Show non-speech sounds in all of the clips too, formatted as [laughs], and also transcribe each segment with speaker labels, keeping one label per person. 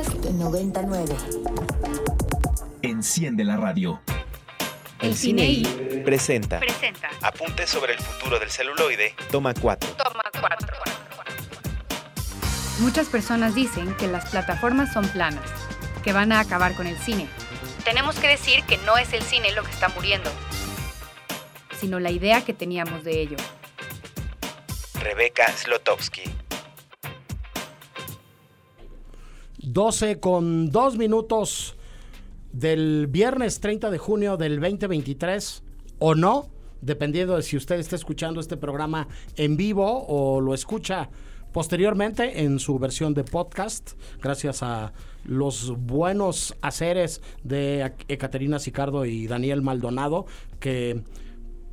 Speaker 1: Podcast 99.
Speaker 2: Enciende la radio.
Speaker 3: El Cine
Speaker 4: presenta
Speaker 3: presenta
Speaker 4: Apuntes sobre el futuro del celuloide, toma 4.
Speaker 3: Toma 4. Muchas personas dicen que las plataformas son planas, que van a acabar con el cine. Tenemos que decir que no es el cine lo que está muriendo, sino la idea que teníamos de ello.
Speaker 4: Rebeca Slotowski.
Speaker 5: 12 con 2 minutos del viernes 30 de junio del 2023 o no, dependiendo de si usted está escuchando este programa en vivo o lo escucha posteriormente en su versión de podcast, gracias a los buenos haceres de Ecaterina Sicardo y Daniel Maldonado, que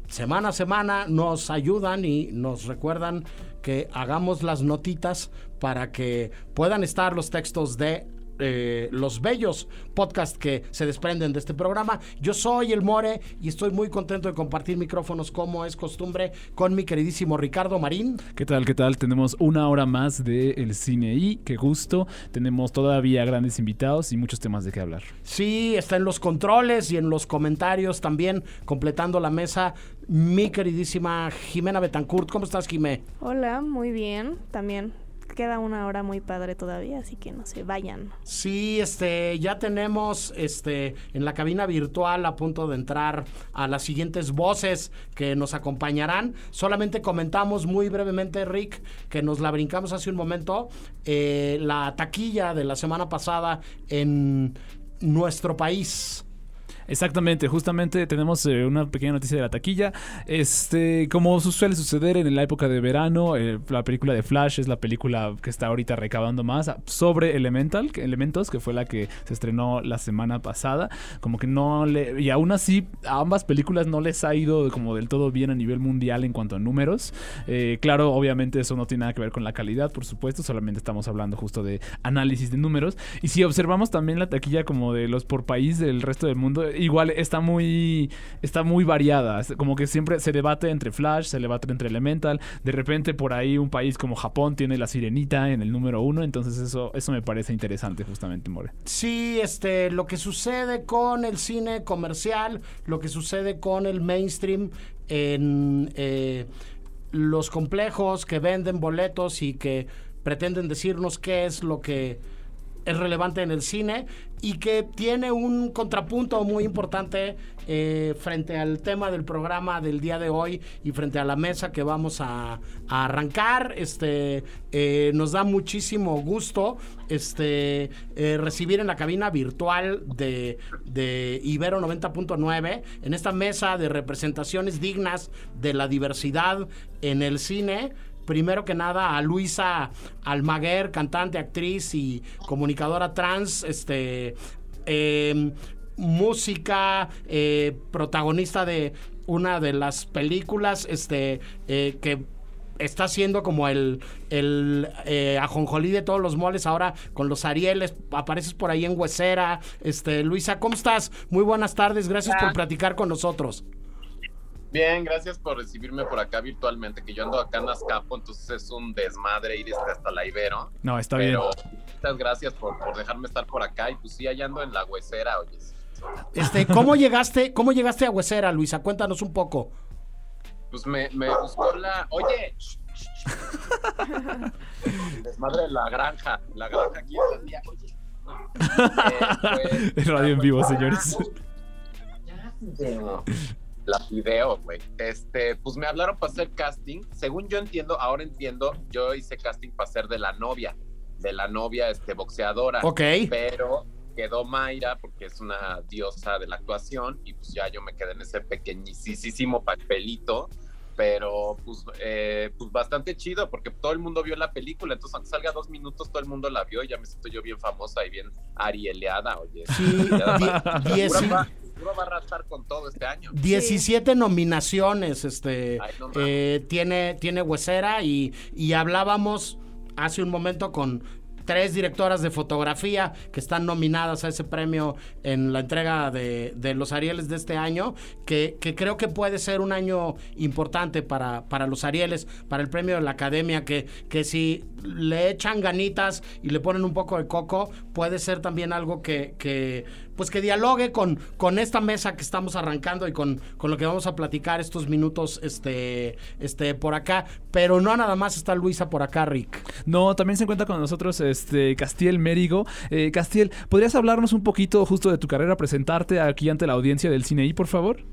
Speaker 5: semana a semana nos ayudan y nos recuerdan que hagamos las notitas para que puedan estar los textos de eh, los bellos podcasts que se desprenden de este programa. Yo soy el More y estoy muy contento de compartir micrófonos como es costumbre con mi queridísimo Ricardo Marín.
Speaker 6: ¿Qué tal? ¿Qué tal? Tenemos una hora más de El Cine y qué gusto. Tenemos todavía grandes invitados y muchos temas de qué hablar.
Speaker 5: Sí, está en los controles y en los comentarios también completando la mesa mi queridísima Jimena Betancourt. ¿Cómo estás, Jimé?
Speaker 7: Hola, muy bien. También queda una hora muy padre todavía, así que no se vayan.
Speaker 5: Sí, este, ya tenemos este en la cabina virtual a punto de entrar a las siguientes voces que nos acompañarán. Solamente comentamos muy brevemente, Rick, que nos la brincamos hace un momento, eh, la taquilla de la semana pasada en nuestro país.
Speaker 6: Exactamente, justamente tenemos eh, una pequeña noticia de la taquilla. Este, como suele suceder en la época de verano, eh, la película de Flash es la película que está ahorita recabando más sobre Elemental, Elementos, que fue la que se estrenó la semana pasada. Como que no le. Y aún así, a ambas películas no les ha ido como del todo bien a nivel mundial en cuanto a números. Eh, claro, obviamente eso no tiene nada que ver con la calidad, por supuesto, solamente estamos hablando justo de análisis de números. Y si observamos también la taquilla como de los por país del resto del mundo, igual está muy está muy variada, como que siempre se debate entre Flash, se debate entre Elemental, de repente por ahí un país como Japón tiene la Sirenita en el número uno, entonces eso eso me parece interesante justamente, More.
Speaker 5: Sí, este lo que sucede con el cine comercial, lo que sucede con el mainstream en eh, los complejos que venden boletos y que pretenden decirnos qué es lo que es relevante en el cine y que tiene un contrapunto muy importante eh, frente al tema del programa del día de hoy y frente a la mesa que vamos a, arrancar. Este eh, nos da muchísimo gusto este eh, recibir en la cabina virtual de, de Ibero 90.9 en esta mesa de representaciones dignas de la diversidad en el cine primero que nada a Luisa Almaguer, cantante, actriz y comunicadora trans, este, em, música, eh, protagonista de una de las películas, este, eh, que está haciendo como el, el eh, ajonjolí de todos los moles ahora con los Arieles, apareces por ahí en Huesera, este, Luisa, ¿cómo estás? Muy buenas tardes, gracias por platicar con nosotros.
Speaker 8: Bien, gracias por recibirme por acá virtualmente, que yo ando acá en Azcapo, entonces es un desmadre ir hasta la Ibero.
Speaker 6: No, está
Speaker 8: pero
Speaker 6: bien.
Speaker 8: Muchas gracias por, por, dejarme estar por acá y pues sí, allá ando en la huesera, oye.
Speaker 5: Este, ¿cómo llegaste, cómo llegaste a Huesera, Luisa? Cuéntanos un poco.
Speaker 8: Pues me, me buscó la. Oye, desmadre de la granja, la granja aquí día, oye.
Speaker 6: Eh, pues, Radio en vivo, señores.
Speaker 8: Ya, la video, güey. Este, pues me hablaron para hacer casting. Según yo entiendo, ahora entiendo, yo hice casting para ser de la novia, de la novia este, boxeadora.
Speaker 5: Ok.
Speaker 8: Pero quedó Mayra porque es una diosa de la actuación y pues ya yo me quedé en ese pequeñísimo papelito. Pero pues, eh, pues bastante chido porque todo el mundo vio la película. Entonces, aunque salga dos minutos, todo el mundo la vio y ya me siento yo bien famosa y bien arieleada. Oye,
Speaker 5: sí, [laughs] diez,
Speaker 8: va a arrastrar con todo este año.
Speaker 5: 17 nominaciones este, eh, tiene, tiene Huesera y, y hablábamos hace un momento con tres directoras de fotografía que están nominadas a ese premio en la entrega de, de los Arieles de este año, que, que, creo que puede ser un año importante para, para los Arieles, para el premio de la Academia, que, que si le echan ganitas y le ponen un poco de coco, puede ser también algo que, que pues que dialogue con, con esta mesa que estamos arrancando y con, con lo que vamos a platicar estos minutos este, este, por acá. Pero no nada más está Luisa por acá, Rick.
Speaker 6: No, también se encuentra con nosotros este Castiel Mérigo. Eh, Castiel, ¿podrías hablarnos un poquito justo de tu carrera, presentarte aquí ante la audiencia del Cine por favor?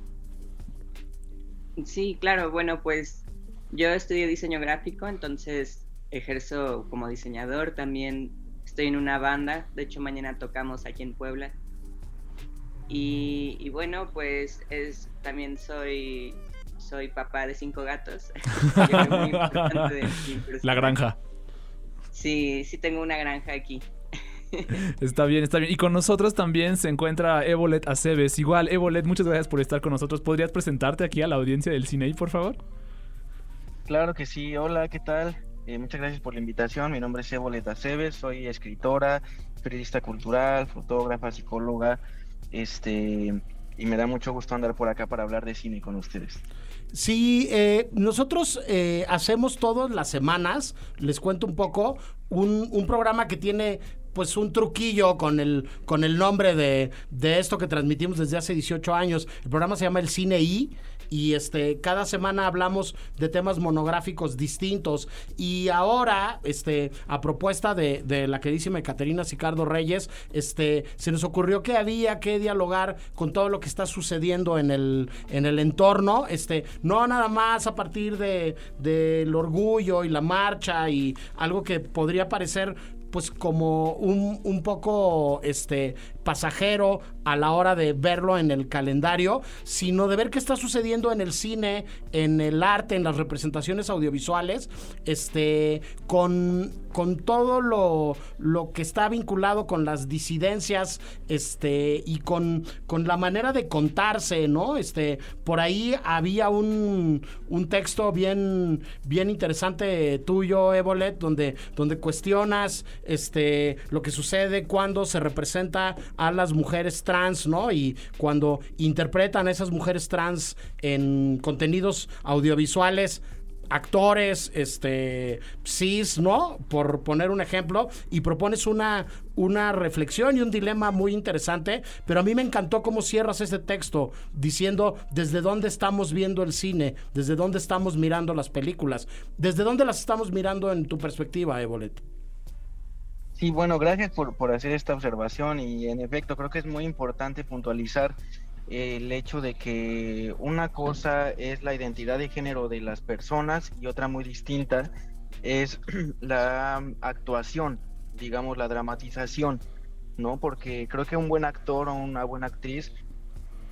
Speaker 1: Sí, claro. Bueno, pues yo estudio diseño gráfico, entonces ejerzo como diseñador. También estoy en una banda. De hecho, mañana tocamos aquí en Puebla. Y, bueno, pues es también soy soy papá de cinco gatos. [laughs]
Speaker 6: La granja.
Speaker 1: Sí, sí tengo una granja aquí. [laughs]
Speaker 6: Está bien, está bien. Y con nosotros también se encuentra Evolet Aceves. Igual, Evolet, muchas gracias por estar con nosotros. ¿Podrías presentarte aquí a la audiencia del cine, por favor?
Speaker 2: Claro que sí. Hola, ¿qué tal? Eh, muchas gracias por la invitación. Mi nombre es Evolet Aceves. Soy escritora, periodista cultural, fotógrafa, psicóloga este, y me da mucho gusto andar por acá para hablar de cine con ustedes.
Speaker 5: Sí, eh, nosotros eh, hacemos todas las semanas, les cuento un poco, un, un programa que tiene pues un truquillo con el, con el nombre de, de, esto que transmitimos desde hace 18 años. El programa se llama El Cine I y este cada semana hablamos de temas monográficos distintos. Y ahora este a propuesta de, la queridísima Caterina Sicardo Reyes este se nos ocurrió que había que dialogar con todo lo que está sucediendo en el en el entorno este no nada más a partir de del orgullo y la marcha y algo que podría parecer pues como un, un poco este pasajero a la hora de verlo en el calendario, sino de ver qué está sucediendo en el cine, en el arte, en las representaciones audiovisuales, este, con, con todo lo, lo que está vinculado con las disidencias, este, y con, con la manera de contarse, ¿no? Este, por ahí había un, un texto bien, bien interesante tuyo, Evolet, donde, donde cuestionas este, lo que sucede cuando se representa a las mujeres trans, ¿no? Y cuando interpretan a esas mujeres trans en contenidos audiovisuales, actores, este, cis, ¿no? Por poner un ejemplo, y propones una, una reflexión y un dilema muy interesante, pero a mí me encantó cómo cierras ese texto diciendo desde dónde estamos viendo el cine, desde dónde estamos mirando las películas, desde dónde las estamos mirando en tu perspectiva, Evolet.
Speaker 2: Sí, bueno, gracias por, por hacer esta observación y en efecto creo que es muy importante puntualizar el hecho de que una cosa es la identidad de género de las personas y otra muy distinta es [clears throat] la actuación, digamos, la dramatización, ¿no? Porque creo que un buen actor o una buena actriz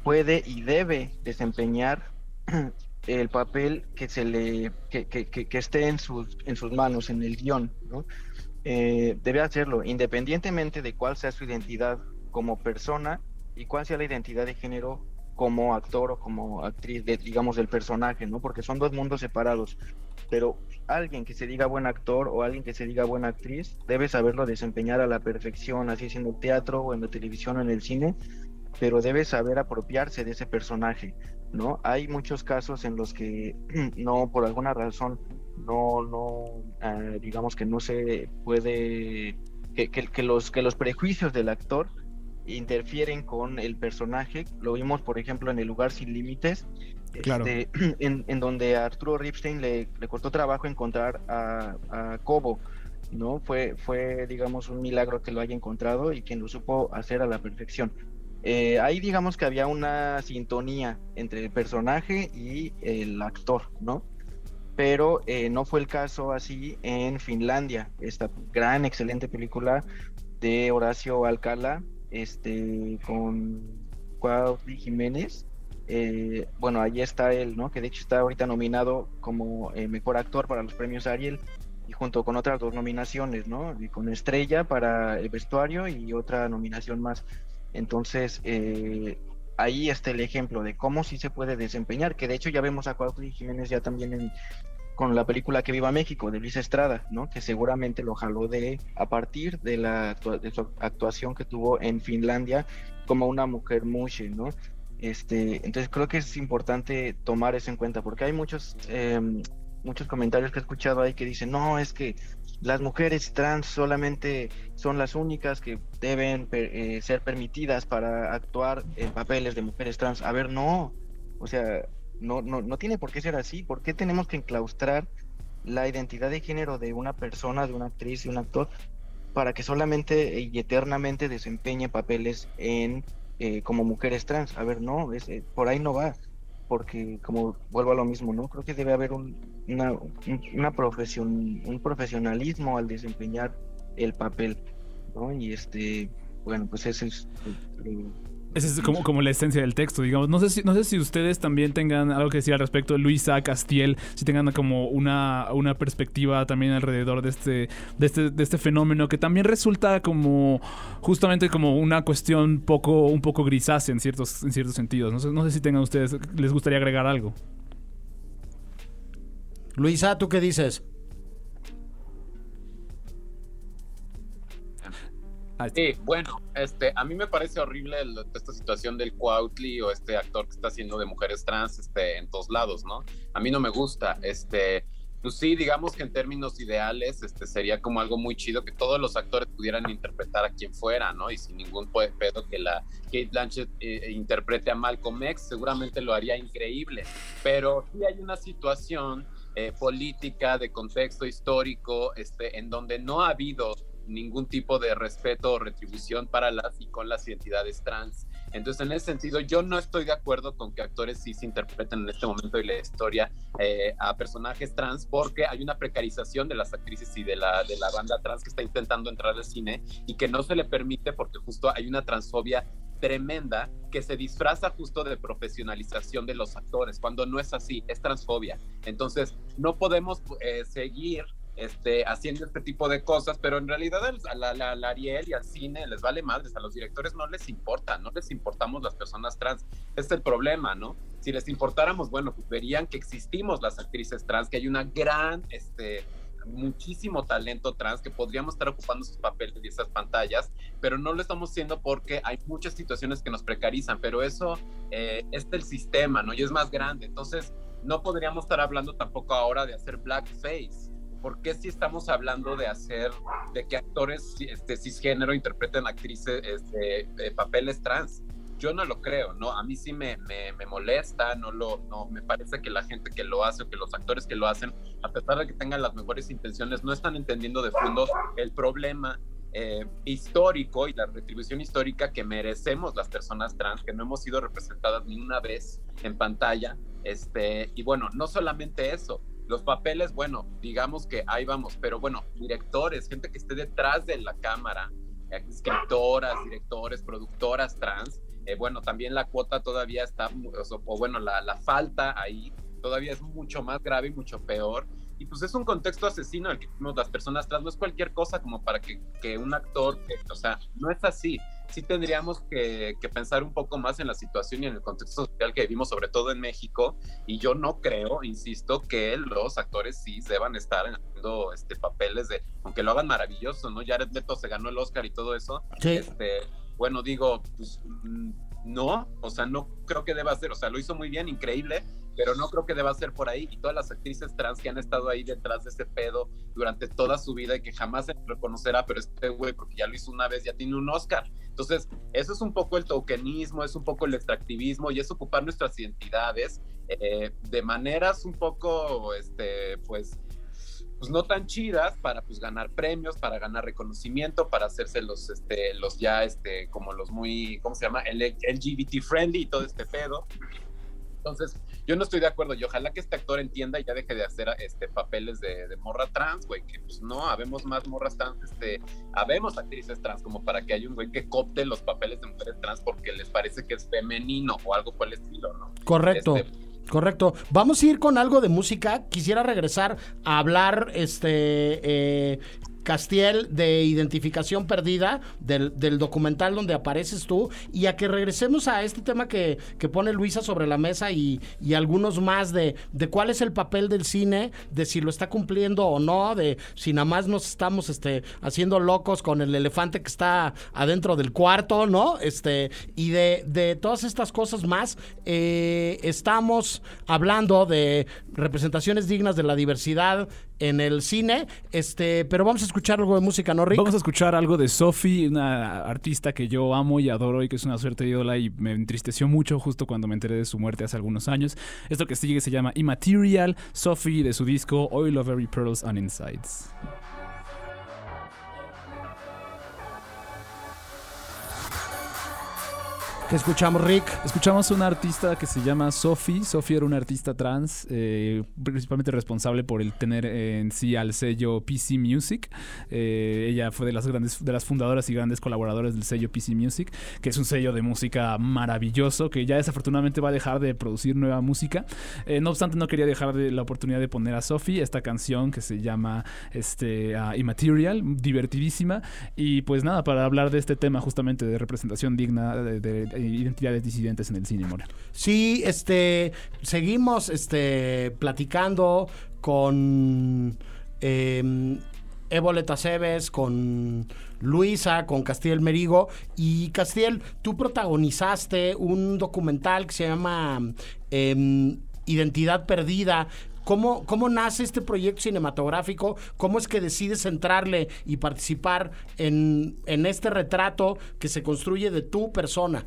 Speaker 2: puede y debe desempeñar [clears throat] el papel que se le que, que, que esté en sus en sus manos en el guion, ¿no? Eh, debe hacerlo independientemente de cuál sea su identidad como persona y cuál sea la identidad de género como actor o como actriz, de, digamos, del personaje, ¿no? Porque son dos mundos separados. Pero alguien que se diga buen actor o alguien que se diga buena actriz debe saberlo desempeñar a la perfección, así siendo el teatro o en la televisión o en el cine, pero debe saber apropiarse de ese personaje, ¿no? Hay muchos casos en los que [clears throat] no, por alguna razón, no, no, eh, digamos que no se puede, que, que, los, que los prejuicios del actor interfieren con el personaje. Lo vimos, por ejemplo, en El lugar sin límites, este, [clears throat] en, en, donde a Arturo Ripstein le, le costó trabajo encontrar a, a Cobo. ¿no? Fue, fue, digamos, un milagro que lo haya encontrado y quien lo supo hacer a la perfección. Eh, ahí digamos que había una sintonía entre el personaje y el actor, ¿no? Pero eh, no fue el caso así en Finlandia, esta gran, excelente película de Horacio Alcala, este, con Cuauhtémoc Jiménez. Eh, bueno, ahí está él, ¿no? Que de hecho está ahorita nominado como eh, mejor actor para los premios Ariel y junto con otras dos nominaciones, ¿no? Con Estrella para el vestuario y otra nominación más. Entonces, ahí está el ejemplo de cómo sí se puede desempeñar, que de hecho ya vemos a Cuauhtémoc Jiménez ya también con la película Que Viva México de Luis Estrada, ¿no? Que seguramente lo jaló de a partir de la de su actuación que tuvo en Finlandia como una mujer mushe, ¿no? Este, entonces creo que es importante tomar eso en cuenta porque hay muchos em, muchos comentarios que he escuchado ahí que dicen, no, es que las mujeres trans solamente son las únicas que deben eh, ser permitidas para actuar en papeles de mujeres trans. A ver, no, o sea, no, no, no tiene por qué ser así. ¿Por qué tenemos que enclaustrar la identidad de género de una persona, de una actriz, de un actor, para que solamente y eternamente desempeñe papeles en eh, como mujeres trans? A ver, no, es, eh, por ahí no va porque como vuelvo a lo mismo, ¿no? Creo que debe haber un, una, una profesión, un profesionalismo al desempeñar el papel, ¿no? Y este, bueno, pues ese es
Speaker 6: esa es como, como la esencia del texto, digamos. No sé, si, no sé si ustedes también tengan algo que decir al respecto. Luisa, Castiel, si tengan como una, una perspectiva también alrededor de este, de este, de este fenómeno que también resulta como justamente como una cuestión poco, un poco grisácea en ciertos, en ciertos sentidos. No sé, no sé si tengan ustedes, les gustaría agregar algo.
Speaker 5: Luisa, ¿tú qué dices?
Speaker 8: Sí, bueno, este, a mí me parece horrible esta situación del Cuautli o este actor que está haciendo de mujeres trans este, en todos lados, ¿no? A mí no me gusta, este, pues sí, digamos que en términos ideales, este, sería como algo muy chido que todos los actores pudieran interpretar a quien fuera, ¿no? Y sin ningún pedo que la Kate Blanchett eh, interprete a Malcolm X, seguramente lo haría increíble, pero sí hay una situación eh, política, de contexto histórico, este, en donde no ha habido ningún tipo de respeto o retribución para las y con las identidades trans. Entonces, en ese sentido, yo no estoy de acuerdo con que actores sí se interpreten en este momento de la historia eh, a personajes trans, porque hay una precarización de las actrices y de la, de la banda trans que está intentando entrar al cine y que no se le permite porque justo hay una transfobia tremenda que se disfraza justo de profesionalización de los actores, cuando no es así, es transfobia. Entonces, no podemos eh, seguir este, haciendo este tipo de cosas, pero en realidad a la, la, Ariel y al cine les vale madres, a los directores no les importa, no les importamos las personas trans, es el problema, ¿no? Si les importáramos, bueno, pues verían que existimos las actrices trans, que hay una gran, este, muchísimo talento trans que podríamos estar ocupando sus papeles y esas pantallas, pero no lo estamos haciendo porque hay muchas situaciones que nos precarizan, pero eso eh, es del sistema, ¿no? Y es más grande, entonces no podríamos estar hablando tampoco ahora de hacer blackface ¿por qué si estamos hablando de hacer, de que actores este, cisgénero interpreten actrices, este, papeles trans? Yo no lo creo, ¿no? A mí sí me, me, molesta, no lo, no, me parece que la gente que lo hace o que los actores que lo hacen, a pesar de que tengan las mejores intenciones, no están entendiendo de fondo el problema eh, histórico y la retribución histórica que merecemos las personas trans, que no hemos sido representadas ni una vez en pantalla. Este, y bueno, no solamente eso, los papeles, bueno, digamos que ahí vamos, pero bueno, directores, gente que esté detrás de la cámara, escritoras, directores, productoras trans, eh, bueno, también la cuota todavía está, o, bueno, la, la, falta ahí todavía es mucho más grave y mucho peor. Y pues es un contexto asesino el que tenemos las personas trans, no es cualquier cosa como para que, que un actor, o sea, no es así sí tendríamos que, pensar un poco más en la situación y en el contexto social que vivimos, sobre todo en México. Y yo no creo, insisto, que los actores sí deban estar haciendo este, papeles de, aunque lo hagan maravilloso, ¿no? Jared Leto se ganó el Oscar y todo eso. Este, bueno, digo, pues mm, no, o sea, no creo que deba ser, o sea, lo hizo muy bien, increíble, pero no creo que deba ser por ahí. Y todas las actrices trans que han estado ahí detrás de ese pedo durante toda su vida y que jamás se reconocerá, pero este güey, porque ya lo hizo una vez, ya tiene un Oscar. Entonces, eso es un poco el tokenismo, es un poco el extractivismo y es ocupar nuestras identidades eh, de maneras un poco, este, pues, pues no tan chidas para pues ganar premios, para ganar reconocimiento, para hacerse los, este, los ya, este, como los muy, ¿cómo se llama? El LGBT friendly y todo este pedo. Entonces, yo no estoy de acuerdo y ojalá que este actor entienda y ya deje de hacer este papeles de, morra trans, güey, que pues no, habemos más morras trans, este, habemos actrices trans como para que haya un güey que copte los papeles de mujeres trans porque les parece que es femenino o algo por el estilo, ¿no?
Speaker 5: Correcto. Este, Correcto. Vamos a ir con algo de música. Quisiera regresar a hablar este eh, Castiel de Identificación Perdida, del, documental donde apareces tú, y a que regresemos a este tema que, que pone Luisa sobre la mesa y, y, algunos más de, de cuál es el papel del cine, de si lo está cumpliendo o no, de si nada más nos estamos este, haciendo locos con el elefante que está adentro del cuarto, ¿no? Este, y de, de todas estas cosas más, eh, estamos hablando de representaciones dignas de la diversidad en el cine, este, pero vamos a escuchar algo de música, ¿no, Rick?
Speaker 6: Vamos a escuchar algo de Sophie, una artista que yo amo y adoro y que es una suerte ídola y me entristeció mucho justo cuando me enteré de su muerte hace algunos años. Esto que sigue se llama Immaterial, Sophie de su disco Oil of Every Pearls and Insides.
Speaker 5: ¿Qué escuchamos, Rick?
Speaker 6: Escuchamos una artista que se llama Sophie. Sophie era una artista trans, eh, principalmente responsable por el tener en sí al sello PC Music. Eh, ella fue de las grandes, de las fundadoras y grandes colaboradoras del sello PC Music, que es un sello de música maravilloso, que ya desafortunadamente va a dejar de producir nueva música. Eh, no obstante, no quería dejar de la oportunidad de poner a Sophie esta canción que se llama este, Immaterial, divertidísima. Y pues nada, para hablar de este tema justamente de representación digna de identidades disidentes en el cine, Mora.
Speaker 5: Sí, este, seguimos este, platicando con eh, Evoleta Cebes, con Luisa, con Castiel Merigo. Y Castiel, tú protagonizaste un documental que se llama eh, Identidad Perdida. ¿Cómo, ¿Cómo nace este proyecto cinematográfico? ¿Cómo es que decides entrarle y participar en, en este retrato que se construye de tu persona?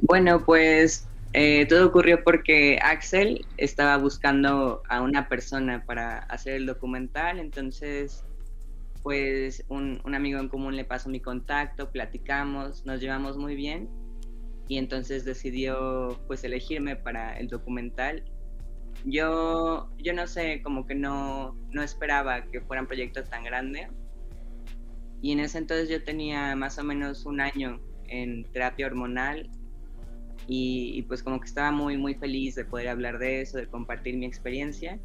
Speaker 1: Bueno, pues eh, todo ocurrió porque Axel estaba buscando a una persona para hacer el documental, entonces pues un, un, amigo en común le pasó mi contacto, platicamos, nos llevamos muy bien. Y entonces decidió pues elegirme para el documental. Yo, yo no sé, como que no, no esperaba que fuera un proyecto tan grande y en ese entonces yo tenía más o menos un año en terapia hormonal y, pues como que estaba muy muy feliz de poder hablar de eso, de compartir mi experiencia.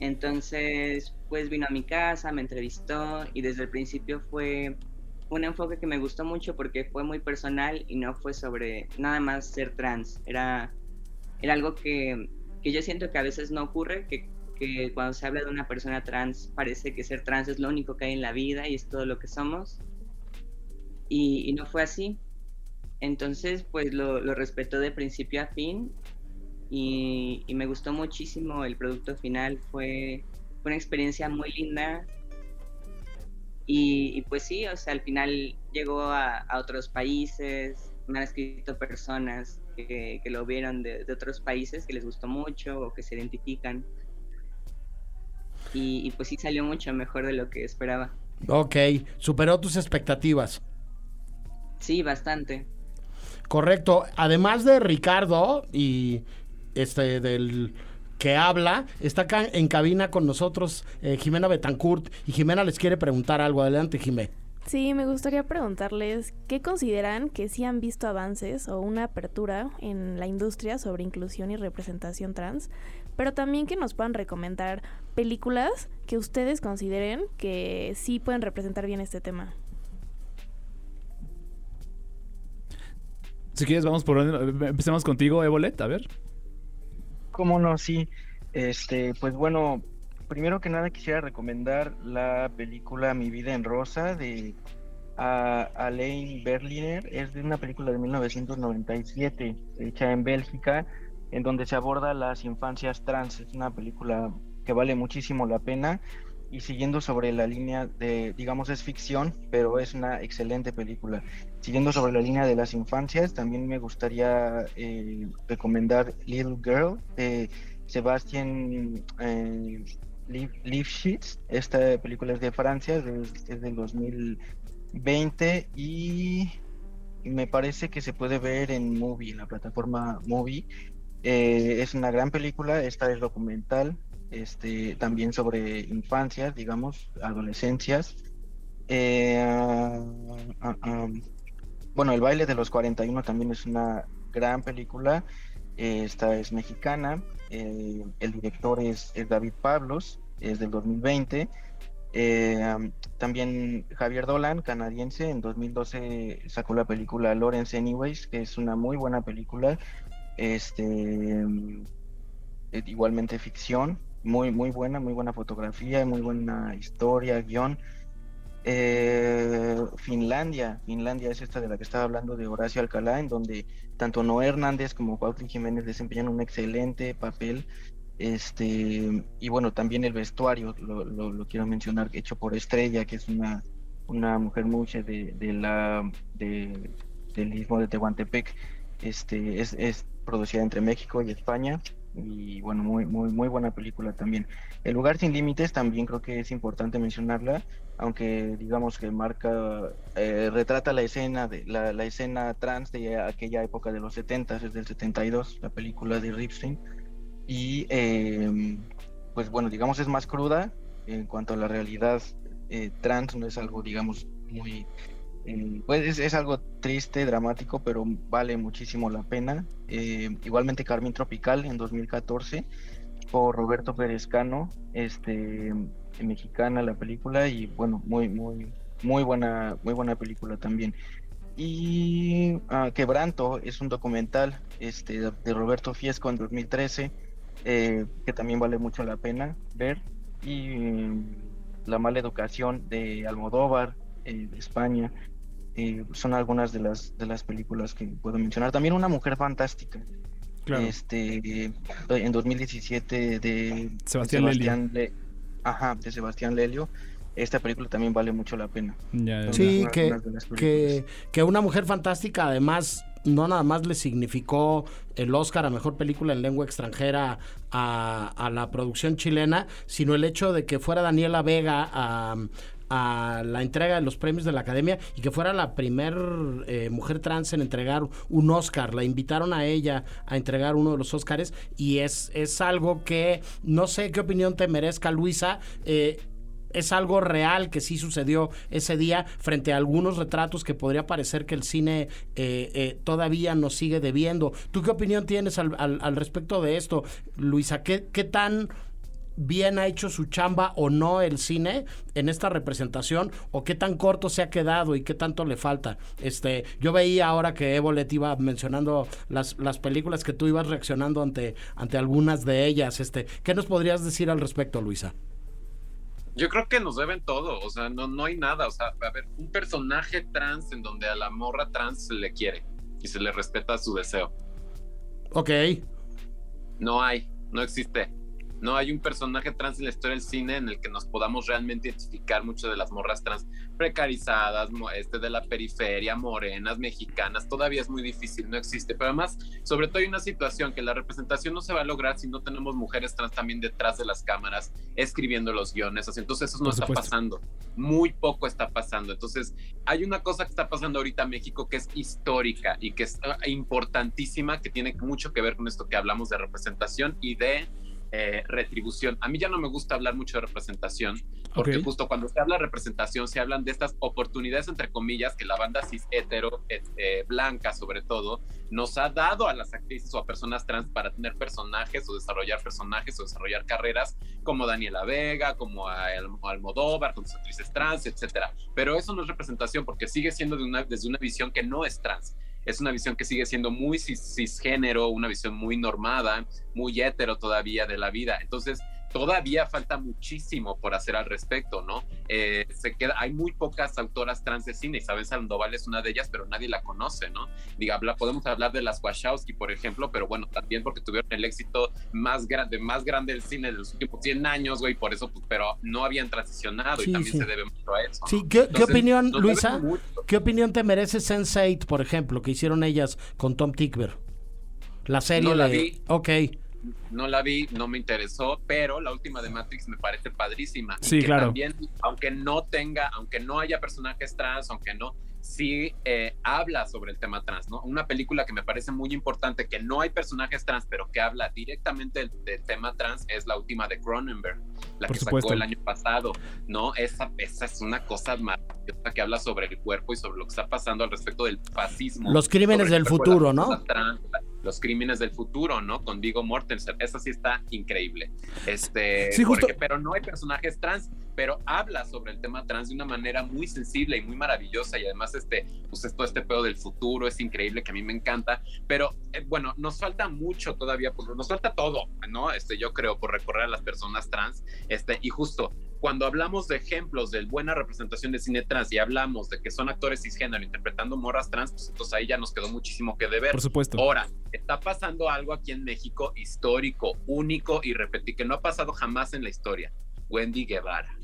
Speaker 1: Entonces pues vino a mi casa, me entrevistó y desde el principio fue un enfoque que me gustó mucho porque fue muy personal y no fue sobre nada más ser trans, era, era algo que, que yo siento que a veces no ocurre, que, que cuando se habla de una persona trans parece que ser trans es lo único que hay en la vida y es todo lo que somos y, no fue así. Entonces, pues lo, lo, respetó de principio a fin y, me gustó muchísimo el producto final. Fue, una experiencia muy linda. Y, pues sí, o sea, al final llegó a, otros países, me han escrito personas que, lo vieron de, de, otros países que les gustó mucho o que se identifican. Y, y pues sí salió mucho mejor de lo que esperaba.
Speaker 5: Ok, superó tus expectativas.
Speaker 1: Sí, bastante.
Speaker 5: Correcto. Además de Ricardo y este del que habla, está acá en cabina con nosotros eh, Jimena Betancourt y Jimena les quiere preguntar algo. Adelante, Jimé.
Speaker 7: Sí, me gustaría preguntarles qué consideran que sí han visto avances o una apertura en la industria sobre inclusión y representación trans, pero también que nos puedan recomendar películas que ustedes consideren que sí pueden representar bien este tema.
Speaker 6: Si quieres, vamos por empecemos contigo, Evolet, a ver.
Speaker 2: Cómo no, sí. Este, pues bueno, primero que nada quisiera recomendar la película Mi vida en rosa de a Alain Berliner. Es de una película de 1997, hecha en Bélgica, en donde se aborda las infancias trans. Es una película que vale muchísimo la pena y siguiendo sobre la línea de, digamos, es ficción, pero es una excelente película. Siguiendo sobre la línea de las infancias, también me gustaría eh, recomendar Little Girl de Sebastian eh, Lifshitz. Esta película es de Francia, es, es del 2020 y me parece que se puede ver en Movie, en la plataforma Movie. Eh, es una gran película, esta es documental, este, también sobre infancias, digamos, adolescencias. Eh, uh, uh, bueno, El baile de los 41 también es una gran película. Eh, esta es mexicana. Eh, el director es, es, David Pablos. es del 2020. Eh, también Javier Dolan, canadiense, en 2012 sacó la película Lawrence Anyways, que es una muy buena película. Este, igualmente ficción, muy, muy buena, muy buena fotografía, muy buena historia, guion. Eh, Finlandia, Finlandia es esta de la que estaba hablando de Horacio Alcalá, en donde tanto Noé Hernández como Cuauhtémoc Jiménez desempeñan un excelente papel. Este, y bueno, también el vestuario, lo, quiero mencionar, hecho por Estrella, que es una, una mujer mucha de, de la de, del istmo de Tehuantepec. Este, es, es producida entre México y España y bueno, muy, muy, muy buena película también. El lugar sin límites también creo que es importante mencionarla, aunque digamos que marca, eh, retrata la escena, de, la, escena trans de aquella época de los 70, es del 72, la película de Ripstein, y em, pues bueno, digamos es más cruda en cuanto a la realidad eh, trans, no es algo digamos muy eh, pues es, algo triste, dramático, pero vale muchísimo la pena. Eh, igualmente Carmín Tropical en 2014 por Roberto Perezcano, este mexicana la película y bueno, muy muy muy buena muy buena película también. Y ah, Quebranto es un documental este de Roberto Fiesco en 2013 eh, que también vale mucho la pena ver y mm, La mala educación de Almodóvar de España eh, son algunas de las, de las películas que puedo mencionar. También Una Mujer Fantástica. Este, en 2017 de
Speaker 6: Sebastián, Lelio.
Speaker 2: Ajá, de Sebastián Lelio. Esta película también vale mucho la pena.
Speaker 5: sí, que, que, que Una Mujer Fantástica además no nada más le significó el Oscar a Mejor Película en Lengua Extranjera a, a, la producción chilena, sino el hecho de que fuera Daniela Vega a, a la entrega de los premios de la Academia y que fuera la primer eh, mujer trans en entregar un Oscar. La invitaron a ella a entregar uno de los Oscars y es, es algo que no sé qué opinión te merezca, Luisa. Eh, es algo real que sí sucedió ese día frente a algunos retratos que podría parecer que el cine eh, todavía nos sigue debiendo. ¿Tú qué opinión tienes al, al, respecto de esto, Luisa? ¿Qué, qué tan bien ha hecho su chamba o no el cine en esta representación o qué tan corto se ha quedado y qué tanto le falta. Este, yo veía ahora que Evo le iba mencionando las, las películas que tú ibas reaccionando ante, ante algunas de ellas. Este, ¿qué nos podrías decir al respecto, Luisa?
Speaker 8: Yo creo que nos deben todo, o sea, no, no hay nada, o sea, a ver, un personaje trans en donde a la morra trans se le quiere y se le respeta su deseo.
Speaker 5: Ok.
Speaker 8: No hay, no existe. No hay un personaje trans en la historia del cine en el que nos podamos realmente identificar mucho de las morras trans precarizadas, este, de la periferia, morenas, mexicanas. Todavía es muy difícil, no existe. Pero además, sobre todo hay una situación que la representación no se va a lograr si no tenemos mujeres trans también detrás de las cámaras escribiendo los guiones. Entonces eso no está pasando. Muy poco está pasando. Entonces hay una cosa que está pasando ahorita en México que es histórica y que es ah, importantísima, que tiene mucho que ver con esto que hablamos de representación y de eh, retribución. A mí ya no me gusta hablar mucho de representación, porque justo cuando se habla de representación se hablan de estas oportunidades, entre comillas, que la banda cis hetero, eh, blanca sobre todo, nos ha dado a las actrices o a personas trans para tener personajes o desarrollar personajes o desarrollar carreras como Daniela Vega, como a Almodóvar, con sus actrices trans, etcétera. Pero eso no es representación porque sigue siendo de una, desde una visión que no es trans es una visión que sigue siendo muy cisgénero, una visión muy normada, muy hetero todavía de la vida. Entonces, todavía falta muchísimo por hacer al respecto, ¿no? Eh, se queda, hay muy pocas autoras trans de cine, Isabel Sandoval es una de ellas, pero nadie la conoce, ¿no? Diga, podemos hablar de las Wachowski, por ejemplo, pero bueno, también porque tuvieron el éxito más grande, más grande del cine de los últimos 100 años, güey, por eso, pues, pero no habían transicionado y también se debe mucho a eso.
Speaker 5: Sí, ¿Qué, opinión, Luisa? ¿Qué opinión te merece Sense8, por ejemplo, que hicieron ellas con Tom Tickver? La serie
Speaker 8: no
Speaker 5: la
Speaker 8: Vi.
Speaker 5: Ok
Speaker 8: no la vi, no me interesó, pero la última de Matrix me parece padrísima.
Speaker 6: Sí, claro.
Speaker 8: También, aunque no tenga, aunque no haya personajes trans, aunque no, sí eh, habla sobre el tema trans, ¿no? Una película que me parece muy importante, que no hay personajes trans, pero que habla directamente del, tema trans, es la última de Cronenberg, la que sacó el año pasado, ¿no? Esa, esa es una cosa maravillosa que habla sobre el cuerpo y sobre lo que está pasando al respecto del fascismo.
Speaker 5: Los crímenes del futuro, ¿no?
Speaker 8: Los Crímenes del Futuro, ¿no? Con Vigo Mortensen. Esa sí está increíble. Este,
Speaker 6: Sí, justo-
Speaker 8: porque- pero no hay personajes trans, pero habla sobre el tema trans de una manera muy sensible y muy maravillosa. Y además, este, pues es todo este pedo del futuro es increíble, que a mí me encanta. Pero eh, bueno, nos falta mucho todavía, por- nos falta todo, ¿no? Este, yo creo, por recorrer a las personas trans. Este, y justo cuando hablamos de ejemplos de buena representación de cine trans y hablamos de que son actores cisgénero interpretando morras trans, pues entonces ahí ya nos quedó muchísimo que deber.
Speaker 6: Por supuesto.
Speaker 8: Ahora, está pasando algo aquí en México histórico, único y repetí que no ha pasado jamás en la historia. Wendy Guevara.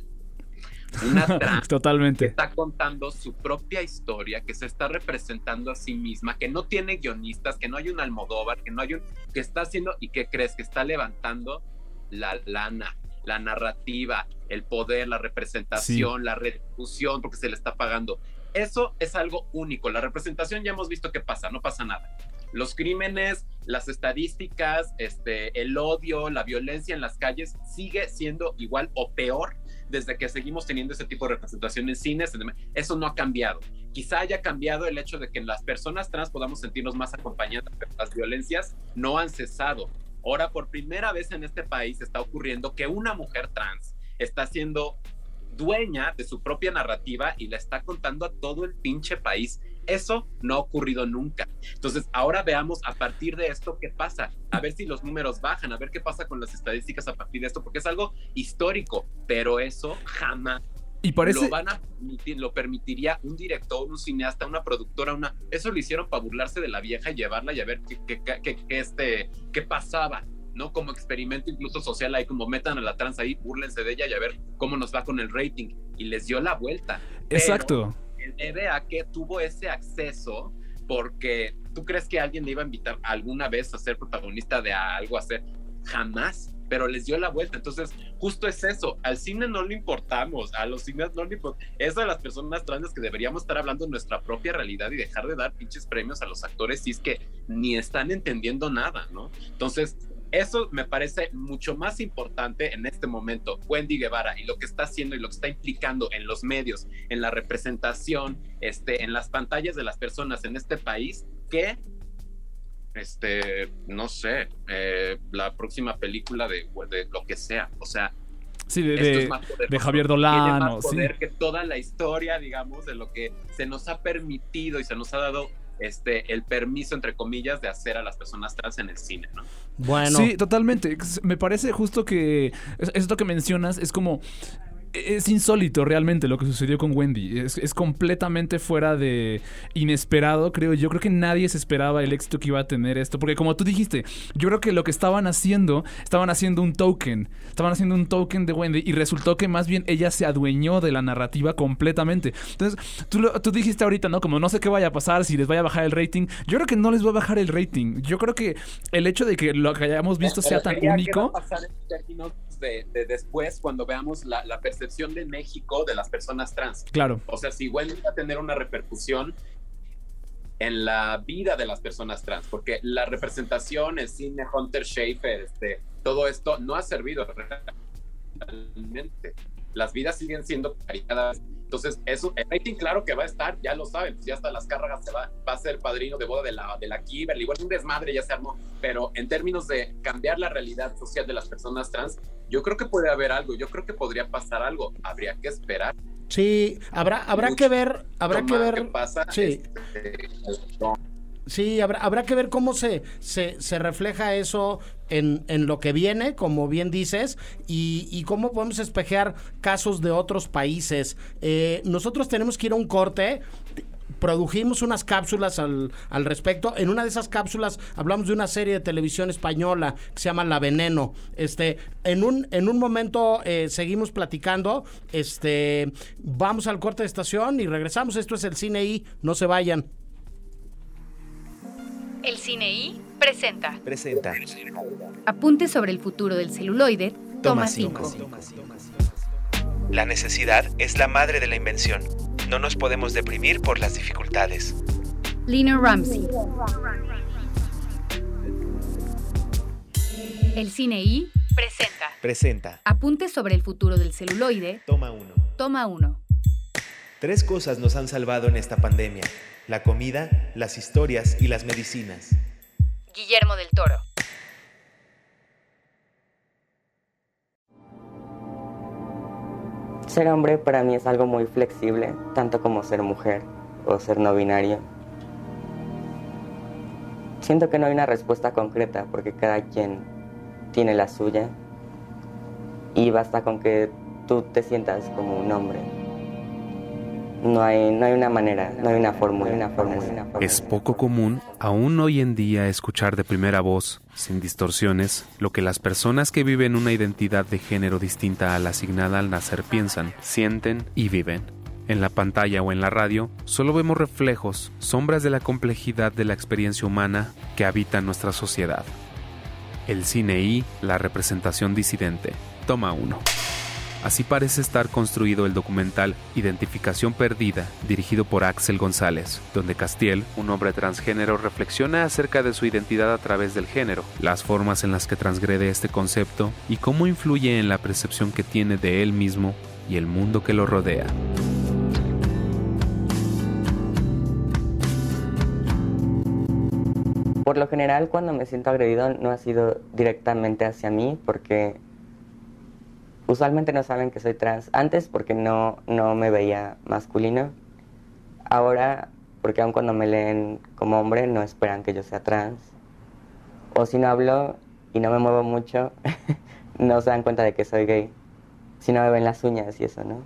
Speaker 8: Una [laughs] trans que
Speaker 6: Totalmente.
Speaker 8: está contando su propia historia, que se está representando a sí misma, que no tiene guionistas, que no hay un Almodóvar, que no hay un que está haciendo y que crees que está levantando la lana, la narrativa, el poder, la representación, la retribución, porque se le está pagando. Eso es algo único. La representación ya hemos visto qué pasa, no pasa nada. Los crímenes, las estadísticas, este, el odio, la violencia en las calles sigue siendo igual o peor desde que seguimos teniendo ese tipo de representación en cines. Eso no ha cambiado. Quizá haya cambiado el hecho de que las personas trans podamos sentirnos más acompañadas, pero las violencias no han cesado. Ahora, por primera vez en este país está ocurriendo que una mujer trans está siendo dueña de su propia narrativa y la está contando a todo el pinche país. Eso no ha ocurrido nunca. Entonces, ahora veamos a partir de esto qué pasa, a ver si los números bajan, a ver qué pasa con las estadísticas a partir de esto, porque es algo histórico, pero eso jamás
Speaker 6: Y parece.
Speaker 8: lo van a permitir, lo permitiría un director, un cineasta, una productora, una eso lo hicieron para burlarse de la vieja y llevarla y a ver qué, qué, qué- este, qué pasaba. ¿No? Como experimento incluso social, ahí como metan a la trans ahí, búrlense de ella y a ver cómo nos va con el rating. Y les dio la vuelta. Pero
Speaker 6: Exacto.
Speaker 8: el debe a que tuvo ese acceso porque tú crees que alguien le iba a invitar alguna vez a ser protagonista de algo, a hacer jamás, pero les dio la vuelta. Entonces, justo es eso. Al cine no le importamos, a los cines no le importa. Eso de las personas trans que deberíamos estar hablando de nuestra propia realidad y dejar de dar pinches premios a los actores si es que ni están entendiendo nada, ¿no? Entonces, eso me parece mucho más importante en este momento, Wendy Guevara y lo que está haciendo y lo que está implicando en los medios, en la representación, este, en las pantallas de las personas en este país, que, este, no sé, eh, la próxima película de, de lo que sea, o sea,
Speaker 6: Sí, de,
Speaker 8: esto
Speaker 6: de-
Speaker 8: es más poderoso,
Speaker 6: de Javier
Speaker 8: tiene
Speaker 6: Dolano.
Speaker 8: más
Speaker 6: sí.
Speaker 8: poder que toda la historia, digamos, de lo que se nos ha permitido y se nos ha dado este el permiso entre comillas de hacer a las personas trans en el cine, ¿no?
Speaker 5: Bueno,
Speaker 6: Sí, totalmente. Me parece justo que es- esto que mencionas es como... Es insólito realmente lo que sucedió con Wendy. Es, es completamente fuera de inesperado, creo yo. Creo que nadie se esperaba el éxito que iba a tener esto. Porque como tú dijiste, yo creo que lo que estaban haciendo, estaban haciendo un token. Estaban haciendo un token de Wendy y resultó que más bien ella se adueñó de la narrativa completamente. Entonces, tú, lo- tú dijiste ahorita, ¿no? Como no sé qué vaya a pasar, si les vaya a bajar el rating. Yo creo que no les va a bajar el rating. Yo creo que el hecho de que lo que hayamos visto sea tan
Speaker 8: Pero, ¿qué
Speaker 6: único...
Speaker 8: de, de después cuando veamos la, la percepción de México de las personas trans?
Speaker 6: Claro.
Speaker 8: O sea, si Wendy va a tener una repercusión en la vida de las personas trans, porque la representación, el cine, Hunter Schafer, este, todo esto no ha servido realmente. Las vidas siguen siendo caricadas. Entonces, eso, el rating claro que va a estar, ya lo saben, pues ya hasta las cargas se va, va a ser padrino de boda de la, de la Kimberly, igual un desmadre ya se armó, pero en términos de cambiar la realidad social de las personas trans, yo creo que puede haber algo, yo creo que podría pasar algo, habría que esperar.
Speaker 5: sí, habrá, habrá
Speaker 8: Mucho
Speaker 5: que ver, habrá que ver. Sí.
Speaker 8: Este,
Speaker 5: Sí, habrá, habrá que ver cómo se, se, se refleja eso en, en lo que viene, como bien dices, y, y cómo podemos espejear casos de otros países. Eh, nosotros tenemos que ir a un corte. Produjimos unas cápsulas al, al respecto. En una de esas cápsulas hablamos de una serie de televisión española que se llama La Veneno. Este, en un, en un momento eh, seguimos platicando. Este, vamos al corte de estación y regresamos. Esto es el cine y no se vayan.
Speaker 3: El Cine I presenta
Speaker 4: Presenta.
Speaker 3: Apuntes sobre el futuro del celuloide, toma 5.
Speaker 4: La necesidad es la madre de la invención. No nos podemos deprimir por las dificultades.
Speaker 3: Lina Ramsey. El Cine I presenta
Speaker 4: Presenta.
Speaker 3: Apuntes sobre el futuro del celuloide,
Speaker 4: Toma uno.
Speaker 3: toma 1.
Speaker 4: Tres cosas nos han salvado en esta pandemia. La comida, las historias y las medicinas.
Speaker 3: Guillermo del Toro.
Speaker 9: Ser hombre para mí es algo muy flexible, tanto como ser mujer o ser no binario. Siento que no hay una respuesta concreta porque cada quien tiene la suya y basta con que tú te sientas como un hombre. No hay, no hay una manera, no hay una fórmula, una fórmula.
Speaker 4: Es poco común aún hoy en día escuchar de primera voz, sin distorsiones, lo que las personas que viven una identidad de género distinta a la asignada al nacer piensan, sienten y viven. En la pantalla o en la radio solo vemos reflejos, sombras de la complejidad de la experiencia humana que habita nuestra sociedad. El cine y la representación disidente. Toma 1. Así parece estar construido el documental Identificación Perdida, dirigido por Axel González, donde Castiel, un hombre transgénero, reflexiona acerca de su identidad a través del género, las formas en las que transgrede este concepto y cómo influye en la percepción que tiene de él mismo y el mundo que lo rodea.
Speaker 9: Por lo general, cuando me siento agredido, no ha sido directamente hacia mí, porque usualmente no saben que soy trans. Antes, porque no, no me veía masculino. Ahora, porque aun cuando me leen como hombre, no esperan que yo sea trans. O si no hablo y no me muevo mucho, [laughs] no se dan cuenta de que soy gay. Si no me ven las uñas y eso, ¿no?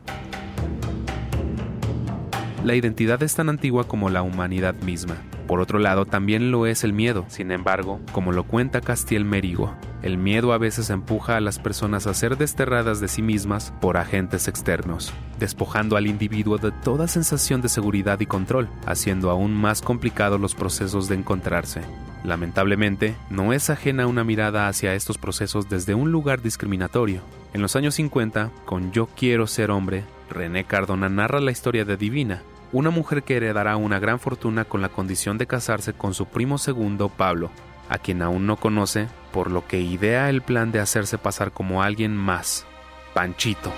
Speaker 4: La identidad es tan antigua como la humanidad misma. Por otro lado, también lo es el miedo. Sin embargo, como lo cuenta Castiel Merigo, el miedo a veces empuja a las personas a ser desterradas de sí mismas por agentes externos, despojando al individuo de toda sensación de seguridad y control, haciendo aún más complicados los procesos de encontrarse. Lamentablemente, no es ajena una mirada hacia estos procesos desde un lugar discriminatorio. En los años 50, con Yo quiero ser hombre, René Cardona narra la historia de Divina, una mujer que heredará una gran fortuna con la condición de casarse con su primo segundo, Pablo, a quien aún no conoce, por lo que idea el plan de hacerse pasar como alguien más, Panchito.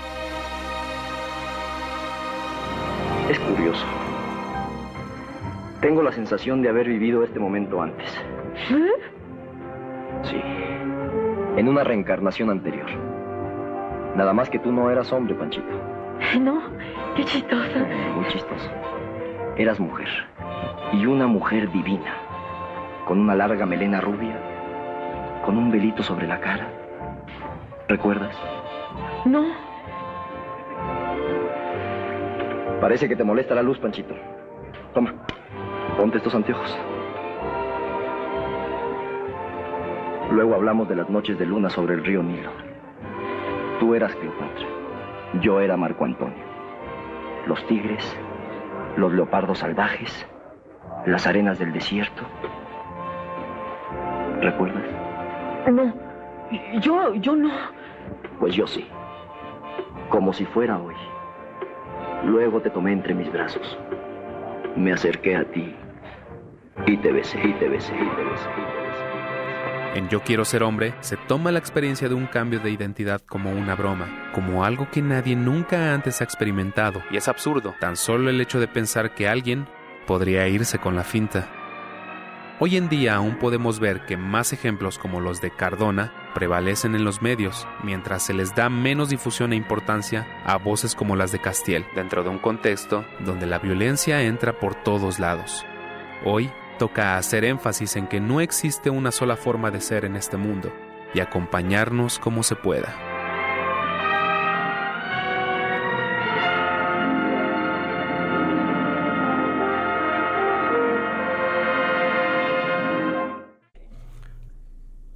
Speaker 10: Es curioso. Tengo la sensación de haber vivido este momento antes. Sí. En una reencarnación anterior. Nada más que tú no eras hombre, Panchito.
Speaker 11: No, qué chistoso.
Speaker 10: Muy chistoso. Eras mujer. Y una mujer divina. Con una larga melena rubia. Con un velito sobre la cara. ¿Recuerdas?
Speaker 11: No.
Speaker 10: Parece que te molesta la luz, Panchito. Toma, ponte estos anteojos. Luego hablamos de las noches de luna sobre el río Nilo. Tú eras Cleopatra. Yo era Marco Antonio. Los tigres, los leopardos salvajes, las arenas del desierto. ¿Recuerdas?
Speaker 11: No. Yo, yo no.
Speaker 10: Pues yo sí. Como si fuera hoy. Luego te tomé entre mis brazos. Me acerqué a ti. Y te besé, y te besé, y te besé, y te besé.
Speaker 4: En Yo quiero ser hombre se toma la experiencia de un cambio de identidad como una broma, como algo que nadie nunca antes ha experimentado, y es absurdo, tan solo el hecho de pensar que alguien podría irse con la finta. Hoy en día aún podemos ver que más ejemplos como los de Cardona prevalecen en los medios, mientras se les da menos difusión e importancia a voces como las de Castiel, dentro de un contexto donde la violencia entra por todos lados. Hoy toca hacer énfasis en que no existe una sola forma de ser en este mundo y acompañarnos como se pueda.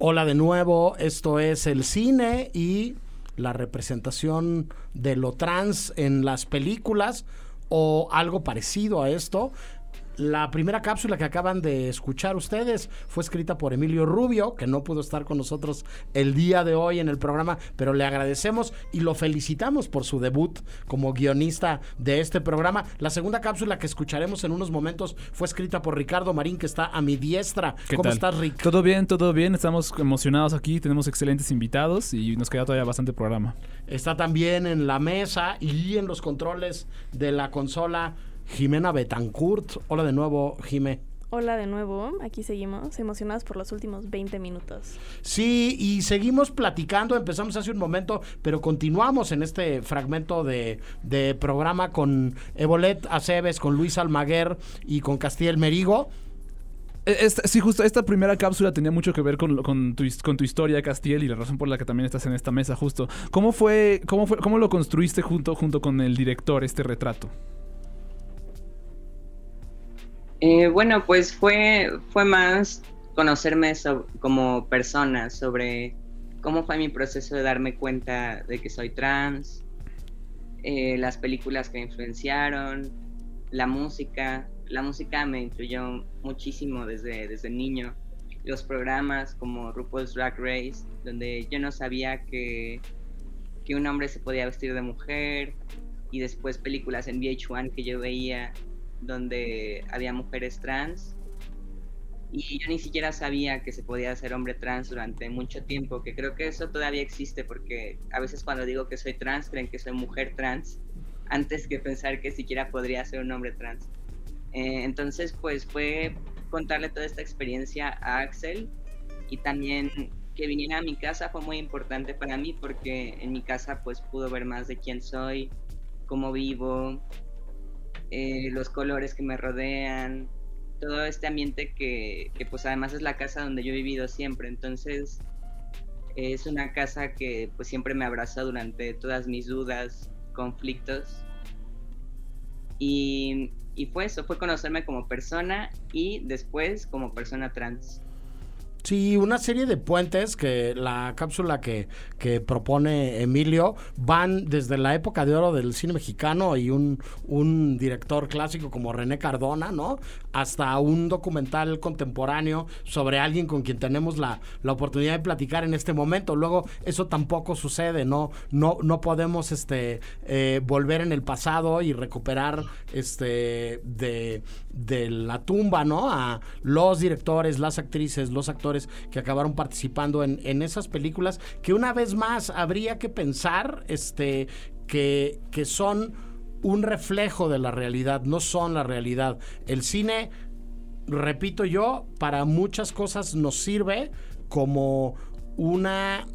Speaker 5: Hola de nuevo, esto es el cine y la representación de lo trans en las películas o algo parecido a esto. La primera cápsula que acaban de escuchar ustedes fue escrita por Emilio Rubio, que no pudo estar con nosotros el día de hoy en el programa, pero le agradecemos y lo felicitamos por su debut como guionista de este programa. La segunda cápsula que escucharemos en unos momentos fue escrita por Ricardo Marín, que está a mi diestra. ¿Cómo
Speaker 6: tal?
Speaker 5: estás, Rick?
Speaker 6: Todo bien, todo bien. Estamos emocionados aquí. Tenemos excelentes invitados y nos queda todavía bastante programa.
Speaker 5: Está también en la mesa y en los controles de la consola Jimena Betancourt. Hola de nuevo, Jime.
Speaker 7: Hola de nuevo, aquí seguimos, emocionados por los últimos 20 minutos.
Speaker 5: Sí, y seguimos platicando, empezamos hace un momento, pero continuamos en este fragmento de, de programa con Evolet Aceves, con Luis Almaguer y con Castiel Merigo.
Speaker 6: Eh, esta- sí, justo esta primera cápsula tenía mucho que ver con, con tu, con tu historia, Castiel, y la razón por la que también estás en esta mesa, justo. ¿Cómo fue, cómo fue, cómo lo construiste junto, junto con el director, este retrato?
Speaker 1: Eh, bueno, pues fue, fue más conocerme como persona, sobre cómo fue mi proceso de darme cuenta de que soy trans, eh, las películas que me influenciaron, la música. La música me influyó muchísimo desde, desde niño. Los programas como RuPaul's Drag Race, donde yo no sabía que, que un hombre se podía vestir de mujer, y después películas en VH1 que yo veía donde había mujeres trans y yo ni siquiera sabía que se podía ser hombre trans durante mucho tiempo, que creo que eso todavía existe porque a veces cuando digo que soy trans creen que soy mujer trans antes que pensar que siquiera podría ser un hombre trans. Eh, entonces pues fue contarle toda esta experiencia a Axel y también que viniera a mi casa fue muy importante para mí porque en mi casa pues pudo ver más de quién soy, cómo vivo, eh, los colores que me rodean, todo este ambiente que, que, pues además es la casa donde yo he vivido siempre, entonces es una casa que pues siempre me abrazó durante todas mis dudas, conflictos y, y fue eso, fue conocerme como persona y después como persona trans.
Speaker 5: Sí, una serie de puentes que la cápsula que, que propone Emilio van desde la época de oro del cine mexicano y un, un director clásico como René Cardona, ¿no? Hasta un documental contemporáneo sobre alguien con quien tenemos la, la oportunidad de platicar en este momento. Luego, eso tampoco sucede, ¿no? No, no podemos este, eh, volver en el pasado y recuperar este, de, de la tumba, ¿no? A los directores, las actrices, los actores que acabaron participando en, en, esas películas, que una vez más habría que pensar este, que, que son un reflejo de la realidad, no son la realidad. El cine, repito yo, para muchas cosas nos sirve como una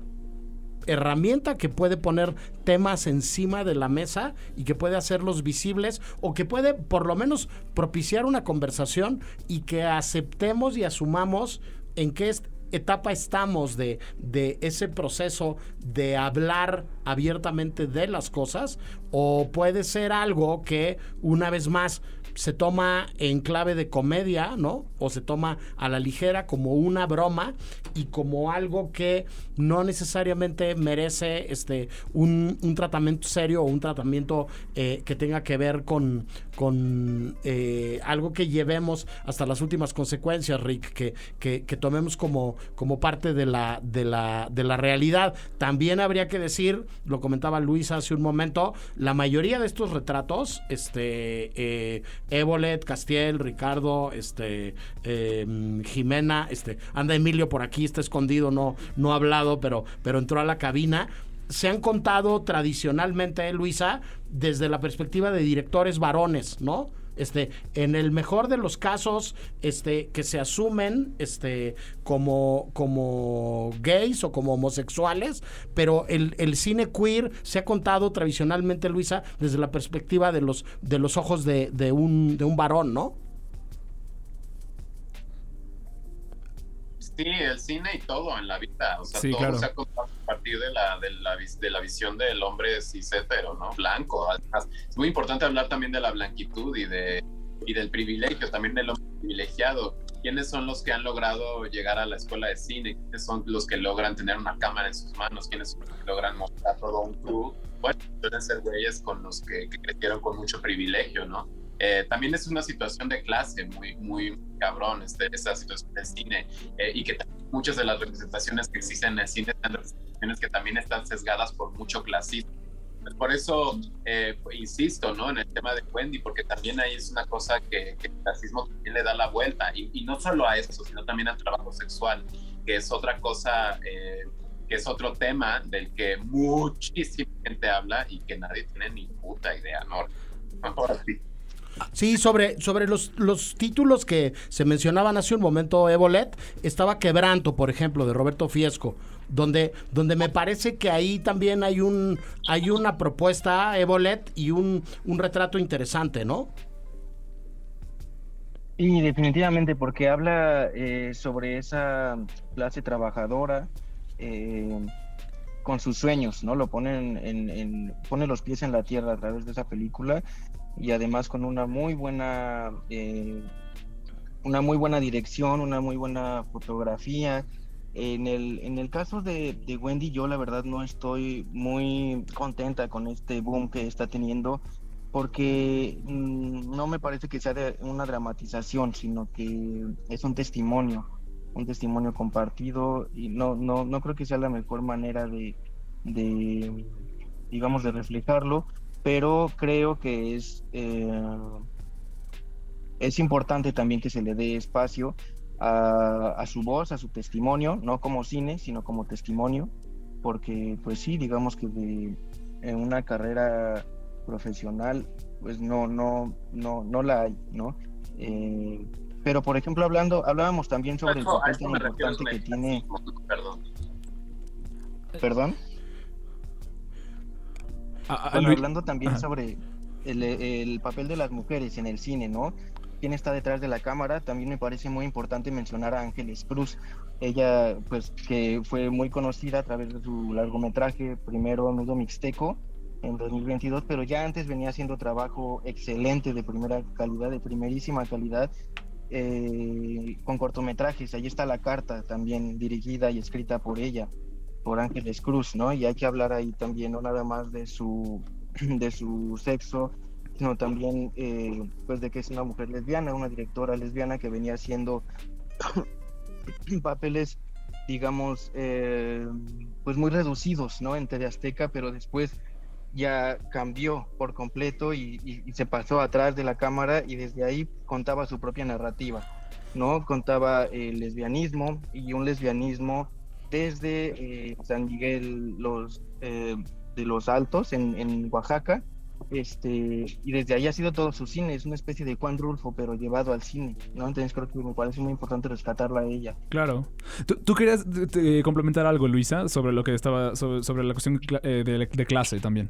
Speaker 5: herramienta que puede poner temas encima de la mesa y que puede hacerlos visibles o que puede por lo menos propiciar una conversación y que aceptemos y asumamos en qué etapa estamos de, de, ese proceso de hablar abiertamente de las cosas o puede ser algo que una vez más se toma en clave de comedia, ¿no? O se toma a la ligera como una broma y como algo que no necesariamente merece este, un, un tratamiento serio o un tratamiento eh, que tenga que ver con, con eh, algo que llevemos hasta las últimas consecuencias, Rick, que, que, que tomemos como, como parte de la, de, la, de la realidad. También habría que decir, lo comentaba Luis hace un momento, la mayoría de estos retratos, este, eh, Castiel, Ricardo, este, eh, Jimena, este, anda Emilio por aquí, está escondido, no, no ha hablado, pero, pero entró a la cabina. Se han contado tradicionalmente, Luisa, desde la perspectiva de directores varones, ¿no? Este, en el mejor de los casos, este, que se asumen, este, como, como gays o como homosexuales, pero el, el, cine queer se ha contado tradicionalmente, Luisa, desde la perspectiva de los, de los ojos de, de un, de un varón, ¿no?
Speaker 8: Sí, el cine y todo en la vida, o sea,
Speaker 6: sí,
Speaker 8: todo
Speaker 6: claro.
Speaker 8: se ha contado a partir de la, de la, de la visión del hombre cis hetero, ¿no? Blanco. Además, es muy importante hablar también de la blanquitud y, de, y del privilegio, también del hombre privilegiado. ¿Quiénes son los que han logrado llegar a la escuela de cine? ¿Quiénes son los que logran tener una cámara en sus manos? ¿Quiénes son los que logran mostrar todo un crew? Bueno, suelen ser güeyes con los que, que crecieron con mucho privilegio, ¿no? Eh, también es una situación de clase muy, muy cabrón, este, esa situación del cine, eh, y que muchas de las representaciones que existen en el cine son representaciones que también están sesgadas por mucho clasismo. Pues por eso eh, insisto ¿no? en el tema de Wendy, porque también ahí es una cosa que, que el clasismo también le da la vuelta, y, y, no solo a eso, sino también al trabajo sexual, que es otra cosa eh, que es otro tema del que muchísima gente habla y que nadie tiene ni puta idea, ¿no? Ahora sí.
Speaker 5: Sí, sobre, sobre los, los títulos que se mencionaban hace un momento, Evolet, estaba Quebranto, por ejemplo, de Roberto Fiesco, donde, donde me parece que ahí también hay un hay una propuesta, Evolet, y un, un retrato interesante, ¿no?
Speaker 2: Y definitivamente, porque habla eh, sobre esa clase trabajadora eh, con sus sueños, ¿no? Lo ponen en, en, pone los pies en la tierra a través de esa película y además con una muy buena eh, una muy buena dirección, una muy buena fotografía. En el, en el caso de, de Wendy, yo la verdad no estoy muy contenta con este boom que está teniendo porque mm, no me parece que sea de una dramatización, sino que es un testimonio, un testimonio compartido y no, no, no creo que sea la mejor manera de, de digamos, de reflejarlo, pero creo que es, eh, es importante también que se le dé espacio a, a su voz, a su testimonio, no como cine, sino como testimonio, porque pues sí, digamos que de en una carrera profesional, pues no, no, no, no la hay, ¿no? Eh, pero por ejemplo hablando, hablábamos también sobre el papel tan importante que tiene.
Speaker 8: Perdón.
Speaker 2: ¿Perdón?
Speaker 6: Ah,
Speaker 2: Bueno,
Speaker 6: Luis-
Speaker 2: hablando también
Speaker 6: Ajá.
Speaker 2: sobre el, el papel de las mujeres en el cine, ¿no? quién está detrás de la cámara, también me parece muy importante mencionar a Ángeles Cruz. Ella, pues, que fue muy conocida a través de su largometraje, primero Nudo Mixteco, en 2022, pero ya antes venía haciendo trabajo excelente, de primera calidad, de primerísima calidad, eh, con cortometrajes. Ahí está la carta también dirigida y escrita por ella, por Ángeles Cruz, ¿no? Y hay que hablar ahí también, no nada más de su, [clears throat] de su sexo, sino también eh, pues de que es una mujer lesbiana, una directora lesbiana que venía haciendo [clears throat] papeles, digamos, eh, pues muy reducidos, ¿no? En Azteca, pero después ya cambió por completo y, y, se pasó atrás de la cámara y desde ahí contaba su propia narrativa, ¿no? Contaba el lesbianismo y un lesbianismo desde eh, San Miguel los, eh, de los Altos en, en Oaxaca, este, y desde ahí ha sido todo su cine, es una especie de Juan Rulfo, pero llevado al cine, ¿no? Entonces creo que me parece muy importante rescatarla a ella.
Speaker 6: Claro. ¿Tú, tú querías te, te, complementar algo, Luisa, sobre lo que estaba, sobre, sobre la cuestión de, de, de, clase también?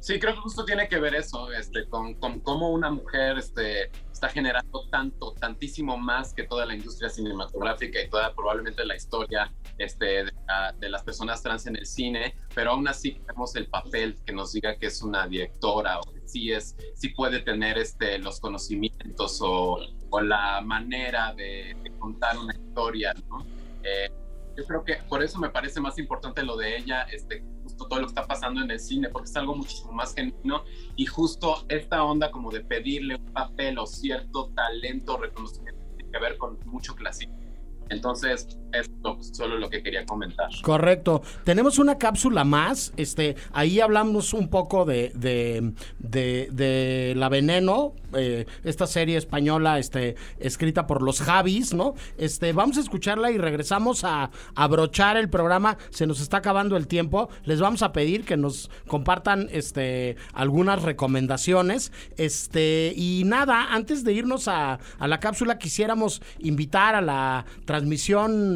Speaker 8: Sí, creo que justo tiene que ver eso, este, con, con cómo una mujer este, está generando tanto, tantísimo más que toda la industria cinematográfica y toda probablemente la historia este, de, de, las personas trans en el cine, pero aún así tenemos el papel que nos diga que es una directora o que sí, es, sí puede tener este, los conocimientos o, o la manera de, de, contar una historia, ¿no? Eh, yo creo que por eso me parece más importante lo de ella, este, todo lo que está pasando en el cine, porque es algo muchísimo más genuino y justo esta onda como de pedirle un papel o cierto talento, reconocimiento, tiene que ver con mucho clasismo. Entonces, esto solo lo que quería comentar.
Speaker 5: Correcto. Tenemos una cápsula más. Este, ahí hablamos un poco de, de, de, de La Veneno, eh, esta serie española, este, escrita por los Javis, ¿no? Este, vamos a escucharla y regresamos a abrochar el programa. Se nos está acabando el tiempo. Les vamos a pedir que nos compartan este, algunas recomendaciones. Este, y nada, antes de irnos a, a la cápsula, quisiéramos invitar a la transmisión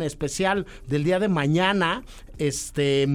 Speaker 5: especial del día de mañana este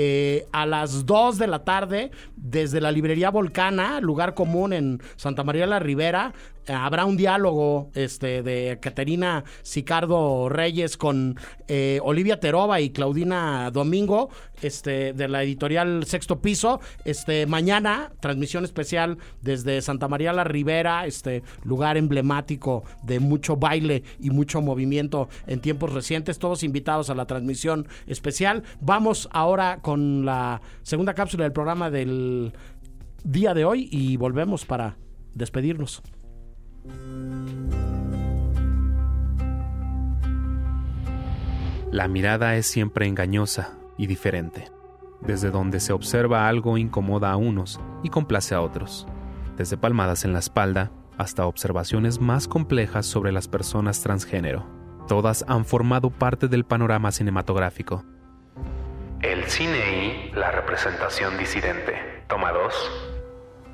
Speaker 5: eh, a las 2 de la tarde desde la librería Volcana, lugar común en Santa María la Ribera, eh, habrá un diálogo este de Caterina Sicardo Reyes con eh, Olivia Teroba y Claudina Domingo, este de la editorial Sexto Piso, este mañana transmisión especial desde Santa María la Ribera, este lugar emblemático de mucho baile y mucho movimiento en tiempos recientes, todos invitados a la transmisión especial. Vamos ahora con la segunda cápsula del programa del día de hoy y volvemos para despedirnos.
Speaker 4: La mirada es siempre engañosa y diferente. Desde donde se observa algo incomoda a unos y complace a otros. Desde palmadas en la espalda hasta observaciones más complejas sobre las personas transgénero. Todas han formado parte del panorama cinematográfico. El cine y la representación disidente. Toma 2.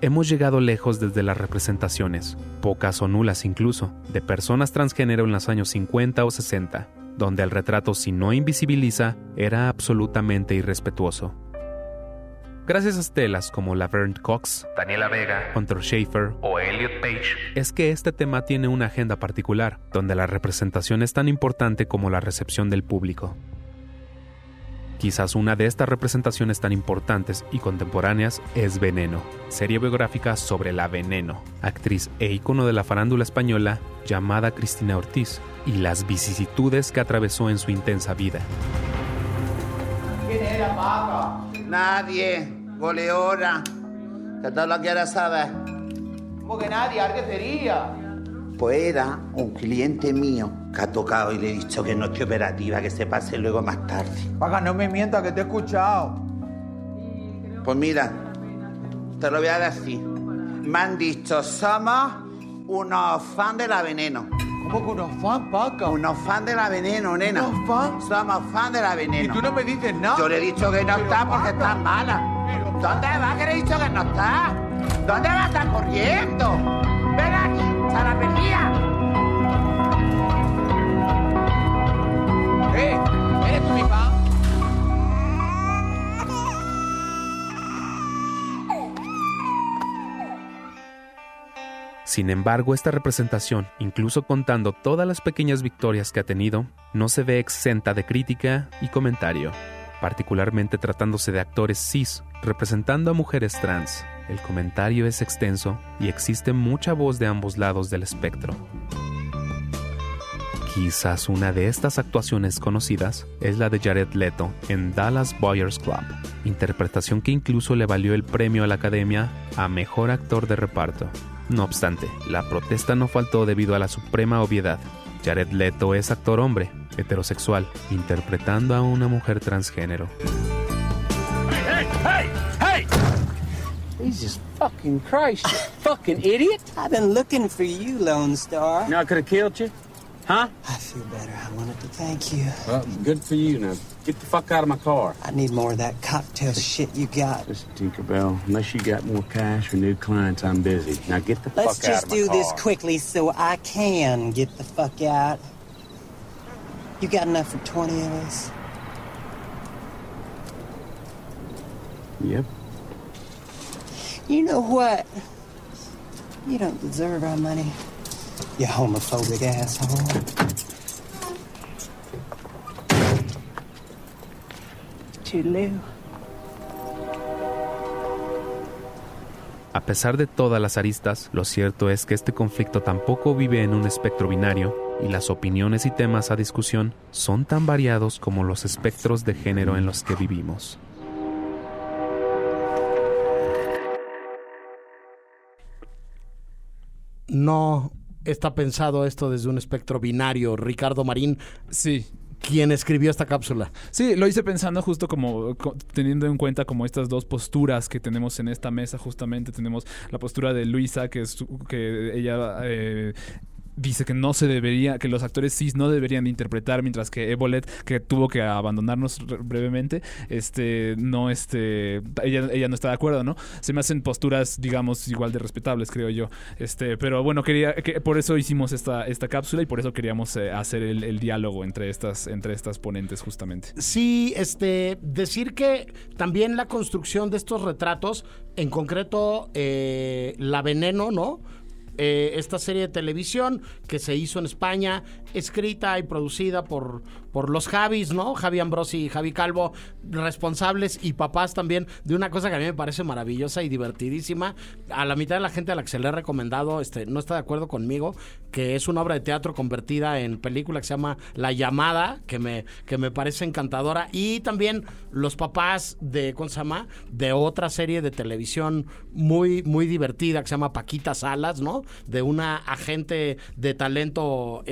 Speaker 4: hemos llegado lejos desde las representaciones, pocas o nulas incluso, de personas transgénero en los años 50 o 60, donde el retrato si no invisibiliza era absolutamente irrespetuoso. Gracias a estelas como Laverne Cox, Daniela Vega, Hunter Schafer o Elliot Page, es que este tema tiene una agenda particular, donde la representación es tan importante como la recepción del público. Quizás una de estas representaciones tan importantes y contemporáneas es Veneno, serie biográfica sobre la Veneno, actriz e ícono de la farándula española llamada Cristina Ortiz, y las vicisitudes que atravesó en su intensa vida.
Speaker 12: ¿Quién era Paco? Nadie. Goleora. Que todo lo quieras saber. ¿Cómo que nadie? ¿Alguien sería? Pues era un cliente mío que ha tocado y le he dicho que no estoy operativa, que se pase luego más tarde.
Speaker 13: Paga, no me mientas que te he escuchado.
Speaker 12: Pues mira, te lo voy a decir. Me han dicho, somos unos fans de la veneno.
Speaker 13: ¿Cómo que unos fans, Paca?
Speaker 12: Unos fans de la veneno, nena.
Speaker 13: ¿Unos fans?
Speaker 12: Somos fans de la veneno.
Speaker 13: Y tú no me dices nada.
Speaker 12: Yo le he dicho que no está porque está mala. ¿Dónde vas que le he dicho que no está? ¿Dónde vas a estar corriendo?
Speaker 4: Sin embargo, esta representación, incluso contando todas las pequeñas victorias que ha tenido, no se ve exenta de crítica y comentario, particularmente tratándose de actores cis representando a mujeres trans. El comentario es extenso y existe mucha voz de ambos lados del espectro. Quizás una de estas actuaciones conocidas es la de Jared Leto en Dallas Buyers Club, interpretación que incluso le valió el premio a la Academia a Mejor Actor de Reparto. No obstante, la protesta no faltó debido a la suprema obviedad. Jared Leto es actor hombre, heterosexual, interpretando a una mujer transgénero.
Speaker 14: Hey, hey, hey! Jesus fucking Christ, you fucking idiot!
Speaker 15: I've been looking for you, Lone Star.
Speaker 14: Now I could have killed you? Huh?
Speaker 15: I feel better. I wanted to thank you.
Speaker 14: Well, good for you. Now get the fuck out of my car.
Speaker 15: I need more of that cocktail shit you got.
Speaker 14: Listen, Tinkerbell, unless you got more cash or new clients, I'm busy. Now get the
Speaker 15: Let's
Speaker 14: fuck out
Speaker 15: just
Speaker 14: of my car.
Speaker 15: Let's just do this quickly so I can get the fuck out. You got enough for 20 of us?
Speaker 14: Yep.
Speaker 15: You know what? You don't deserve our money. You homophobic asshole. Toodaloo.
Speaker 4: A pesar de todas las aristas, lo cierto es que este conflicto tampoco vive en un espectro binario y las opiniones y temas a discusión son tan variados como los espectros de género en los que vivimos.
Speaker 5: No está pensado esto desde un espectro binario. Ricardo Marín,
Speaker 6: Sí.
Speaker 5: quien escribió esta cápsula.
Speaker 6: Sí, lo hice pensando justo como co- teniendo en cuenta como estas dos posturas que tenemos en esta mesa. Justamente tenemos la postura de Luisa, que es que ella eh, dice que no se debería, que los actores cis no deberían de interpretar, mientras que Evolet, que tuvo que abandonarnos re- brevemente, este, no, este, ella, ella no está de acuerdo, ¿no? Se me hacen posturas, digamos, igual de respetables, creo yo. Este, pero bueno, quería, que, por eso hicimos esta, esta cápsula y por eso queríamos eh, hacer el, el diálogo entre estas, entre estas ponentes, justamente.
Speaker 5: Sí, este, decir que también la construcción de estos retratos, en concreto eh, La Veneno, ¿no? Eh, esta serie de televisión que se hizo en España, escrita y producida por, por los Javis, ¿no? Javi Ambrosi y Javi Calvo, responsables y papás también de una cosa que a mí me parece maravillosa y divertidísima. A la mitad de la gente a la que se le he recomendado este, no está de acuerdo conmigo, que es una obra de teatro convertida en película que se llama La Llamada, que me, que me parece encantadora. Y también los papás de, ¿cómo se llama? De otra serie de televisión muy, muy divertida que se llama Paquita Salas, ¿no? De una agente de talento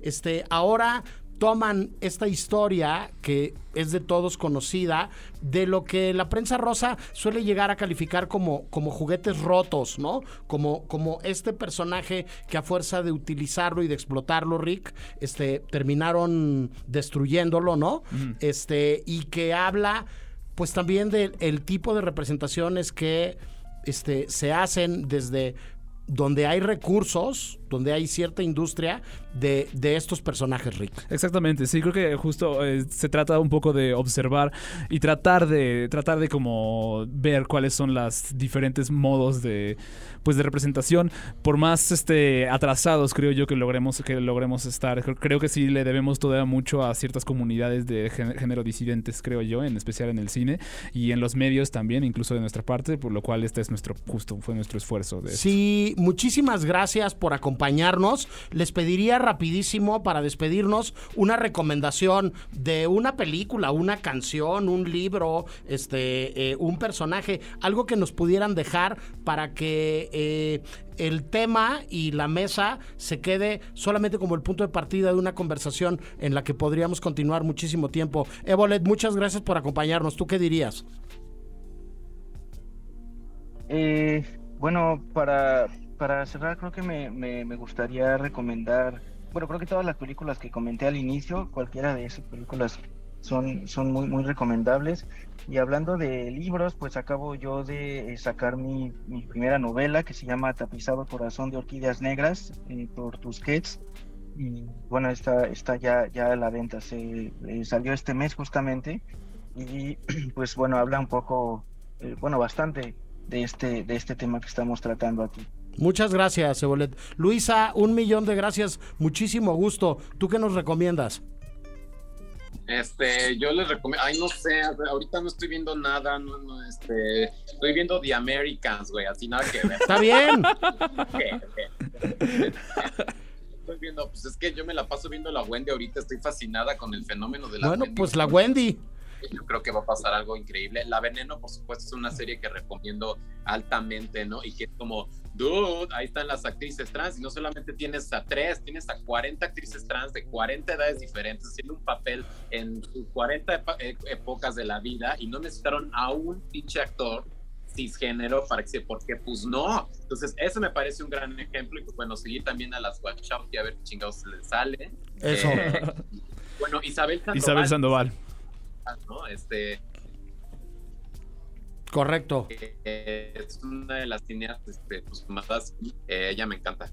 Speaker 5: Este, ahora toman esta historia que es de todos conocida, de lo que la prensa rosa suele llegar a calificar como, como juguetes rotos, ¿no? Como, como este personaje que a fuerza de utilizarlo y de explotarlo, Rick, este, terminaron destruyéndolo, ¿no? Este, y que habla, pues también del el tipo de representaciones que este, se hacen desde donde hay recursos, donde hay cierta industria de, de estos personajes, Rick.
Speaker 6: Exactamente, sí, creo que justo eh, se trata un poco de observar y tratar de tratar de como ver cuáles son las diferentes modos de pues de representación por más este atrasados creo yo que logremos que logremos estar creo, que sí le debemos todavía mucho a ciertas comunidades de gé- género disidentes creo yo en especial en el cine y en los medios también incluso de nuestra parte por lo cual este es nuestro justo fue nuestro esfuerzo de
Speaker 5: Sí, muchísimas gracias por acompañarnos. Les pediría rapidísimo para despedirnos una recomendación de una película, una canción, un libro, este, eh, un personaje, algo que nos pudieran dejar para que eh, el tema y la mesa se quede solamente como el punto de partida de una conversación en la que podríamos continuar muchísimo tiempo. Evolet, muchas gracias por acompañarnos. ¿Tú qué dirías?
Speaker 2: Eh, bueno, para, para cerrar, creo que me, me, gustaría recomendar, bueno, creo que todas las películas que comenté al inicio, cualquiera de esas películas son, son muy, muy recomendables. Y hablando de libros, pues acabo yo de eh, sacar mi, mi primera novela que se llama Tapizado Corazón de Orquídeas Negras eh, por Tusquets. Y bueno, está, está ya, ya a la venta, se eh, salió este mes justamente. Y [clears throat] pues bueno, habla un poco, eh, bueno, bastante de este, de este tema que estamos tratando aquí.
Speaker 5: Muchas gracias, Ebolet. Luisa, un millón de gracias. Muchísimo gusto. ¿Tú qué nos recomiendas?
Speaker 8: Este, yo les recomiendo, ay, no sé, ahorita no estoy viendo nada, no, no, este, estoy viendo The Americans, güey, así nada que ver.
Speaker 5: Está bien. [laughs]
Speaker 8: Estoy viendo, pues es que yo me la paso viendo la Wendy ahorita, estoy fascinada con el fenómeno de la
Speaker 5: Bueno,
Speaker 8: Wendy.
Speaker 5: pues la Wendy.
Speaker 8: Yo creo que va a pasar algo increíble. La Veneno, por supuesto, es una serie que recomiendo altamente, ¿no? Y que es como, dude, ahí están las actrices trans. Y no solamente tienes a tres, tienes a 40 actrices trans de 40 edades diferentes, haciendo un papel en sus 40 epa- e- épocas de la vida. Y no necesitaron a un pinche actor cisgénero para que se, porque pues no. Entonces, eso me parece un gran ejemplo. Y pues bueno, seguir también a las Watch Out y a ver qué chingados les sale.
Speaker 5: Eso.
Speaker 8: Eh, bueno, Isabel Sandoval.
Speaker 6: Isabel Sandoval
Speaker 8: ¿no? Este,
Speaker 5: Correcto.
Speaker 8: eh, es una de las cineastas este, pues, más, eh, ella me encanta.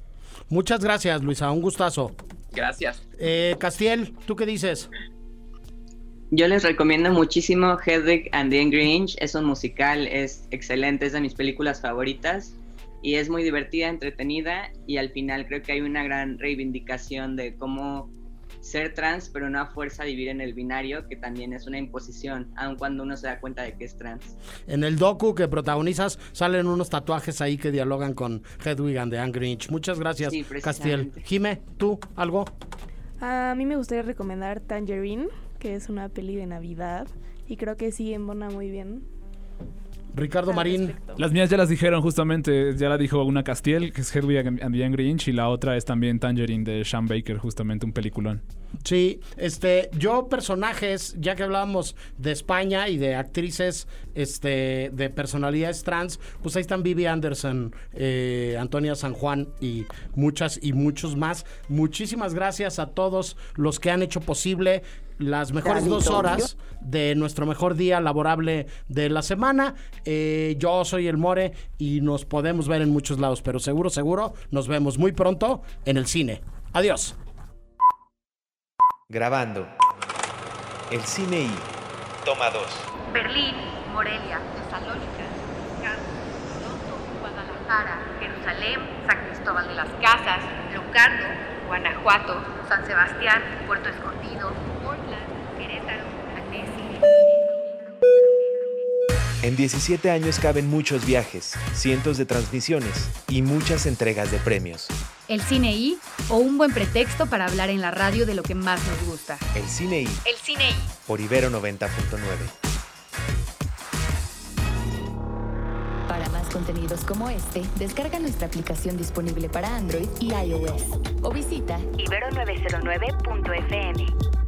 Speaker 5: Muchas gracias, Luisa. Un gustazo.
Speaker 8: Gracias.
Speaker 5: Eh, Castiel, ¿tú qué dices?
Speaker 1: Yo les recomiendo muchísimo Hedwig and the Angry Inch. Es un musical, es excelente, es de mis películas favoritas y es muy divertida, entretenida y al final creo que hay una gran reivindicación de cómo ser trans, pero no a fuerza vivir en el binario, que también es una imposición, aun cuando uno se da cuenta de que es trans.
Speaker 5: En el docu que protagonizas salen unos tatuajes ahí que dialogan con Hedwig and the Angry Inch. Muchas gracias,
Speaker 7: Sí,
Speaker 5: Castiel. Jime, ¿tú algo?
Speaker 7: A mí me gustaría recomendar Tangerine, que es una peli de Navidad. Y creo que sí embona muy bien.
Speaker 5: Ricardo Marín.
Speaker 6: Las mías ya las dijeron justamente, ya la dijo una Castiel, que es Hedwig and the Angry Inch, y la otra es también Tangerine de Sean Baker, justamente un peliculón.
Speaker 5: Sí, este, yo personajes, ya que hablábamos de España y de actrices, este, de personalidades trans, pues ahí están Vivi Anderson, eh, Antonia San Juan y muchas y muchos más. Muchísimas gracias a todos los que han hecho posible las mejores dos horas de nuestro mejor día laborable de la semana. Eh, yo soy el More y nos podemos ver en muchos lados, pero seguro, seguro, nos vemos muy pronto en el cine. Adiós.
Speaker 16: Grabando. El cine. Toma dos.
Speaker 3: Berlín, Morelia, Tesalónica, Toronto, Guadalajara, Jerusalén, San Cristóbal de las Casas, Locarno, Guanajuato, San Sebastián, Puerto Escondido, Portland, Querétaro,
Speaker 16: En 17 años caben muchos viajes, cientos de transmisiones y muchas entregas de premios.
Speaker 3: El cine I o un buen pretexto para hablar en la radio de lo que más nos gusta.
Speaker 16: El cine y.
Speaker 3: El cine I.
Speaker 16: Por Ibero 90.9.
Speaker 17: Para más contenidos como este, descarga nuestra aplicación disponible para Android y iOS o visita ibero909.fm.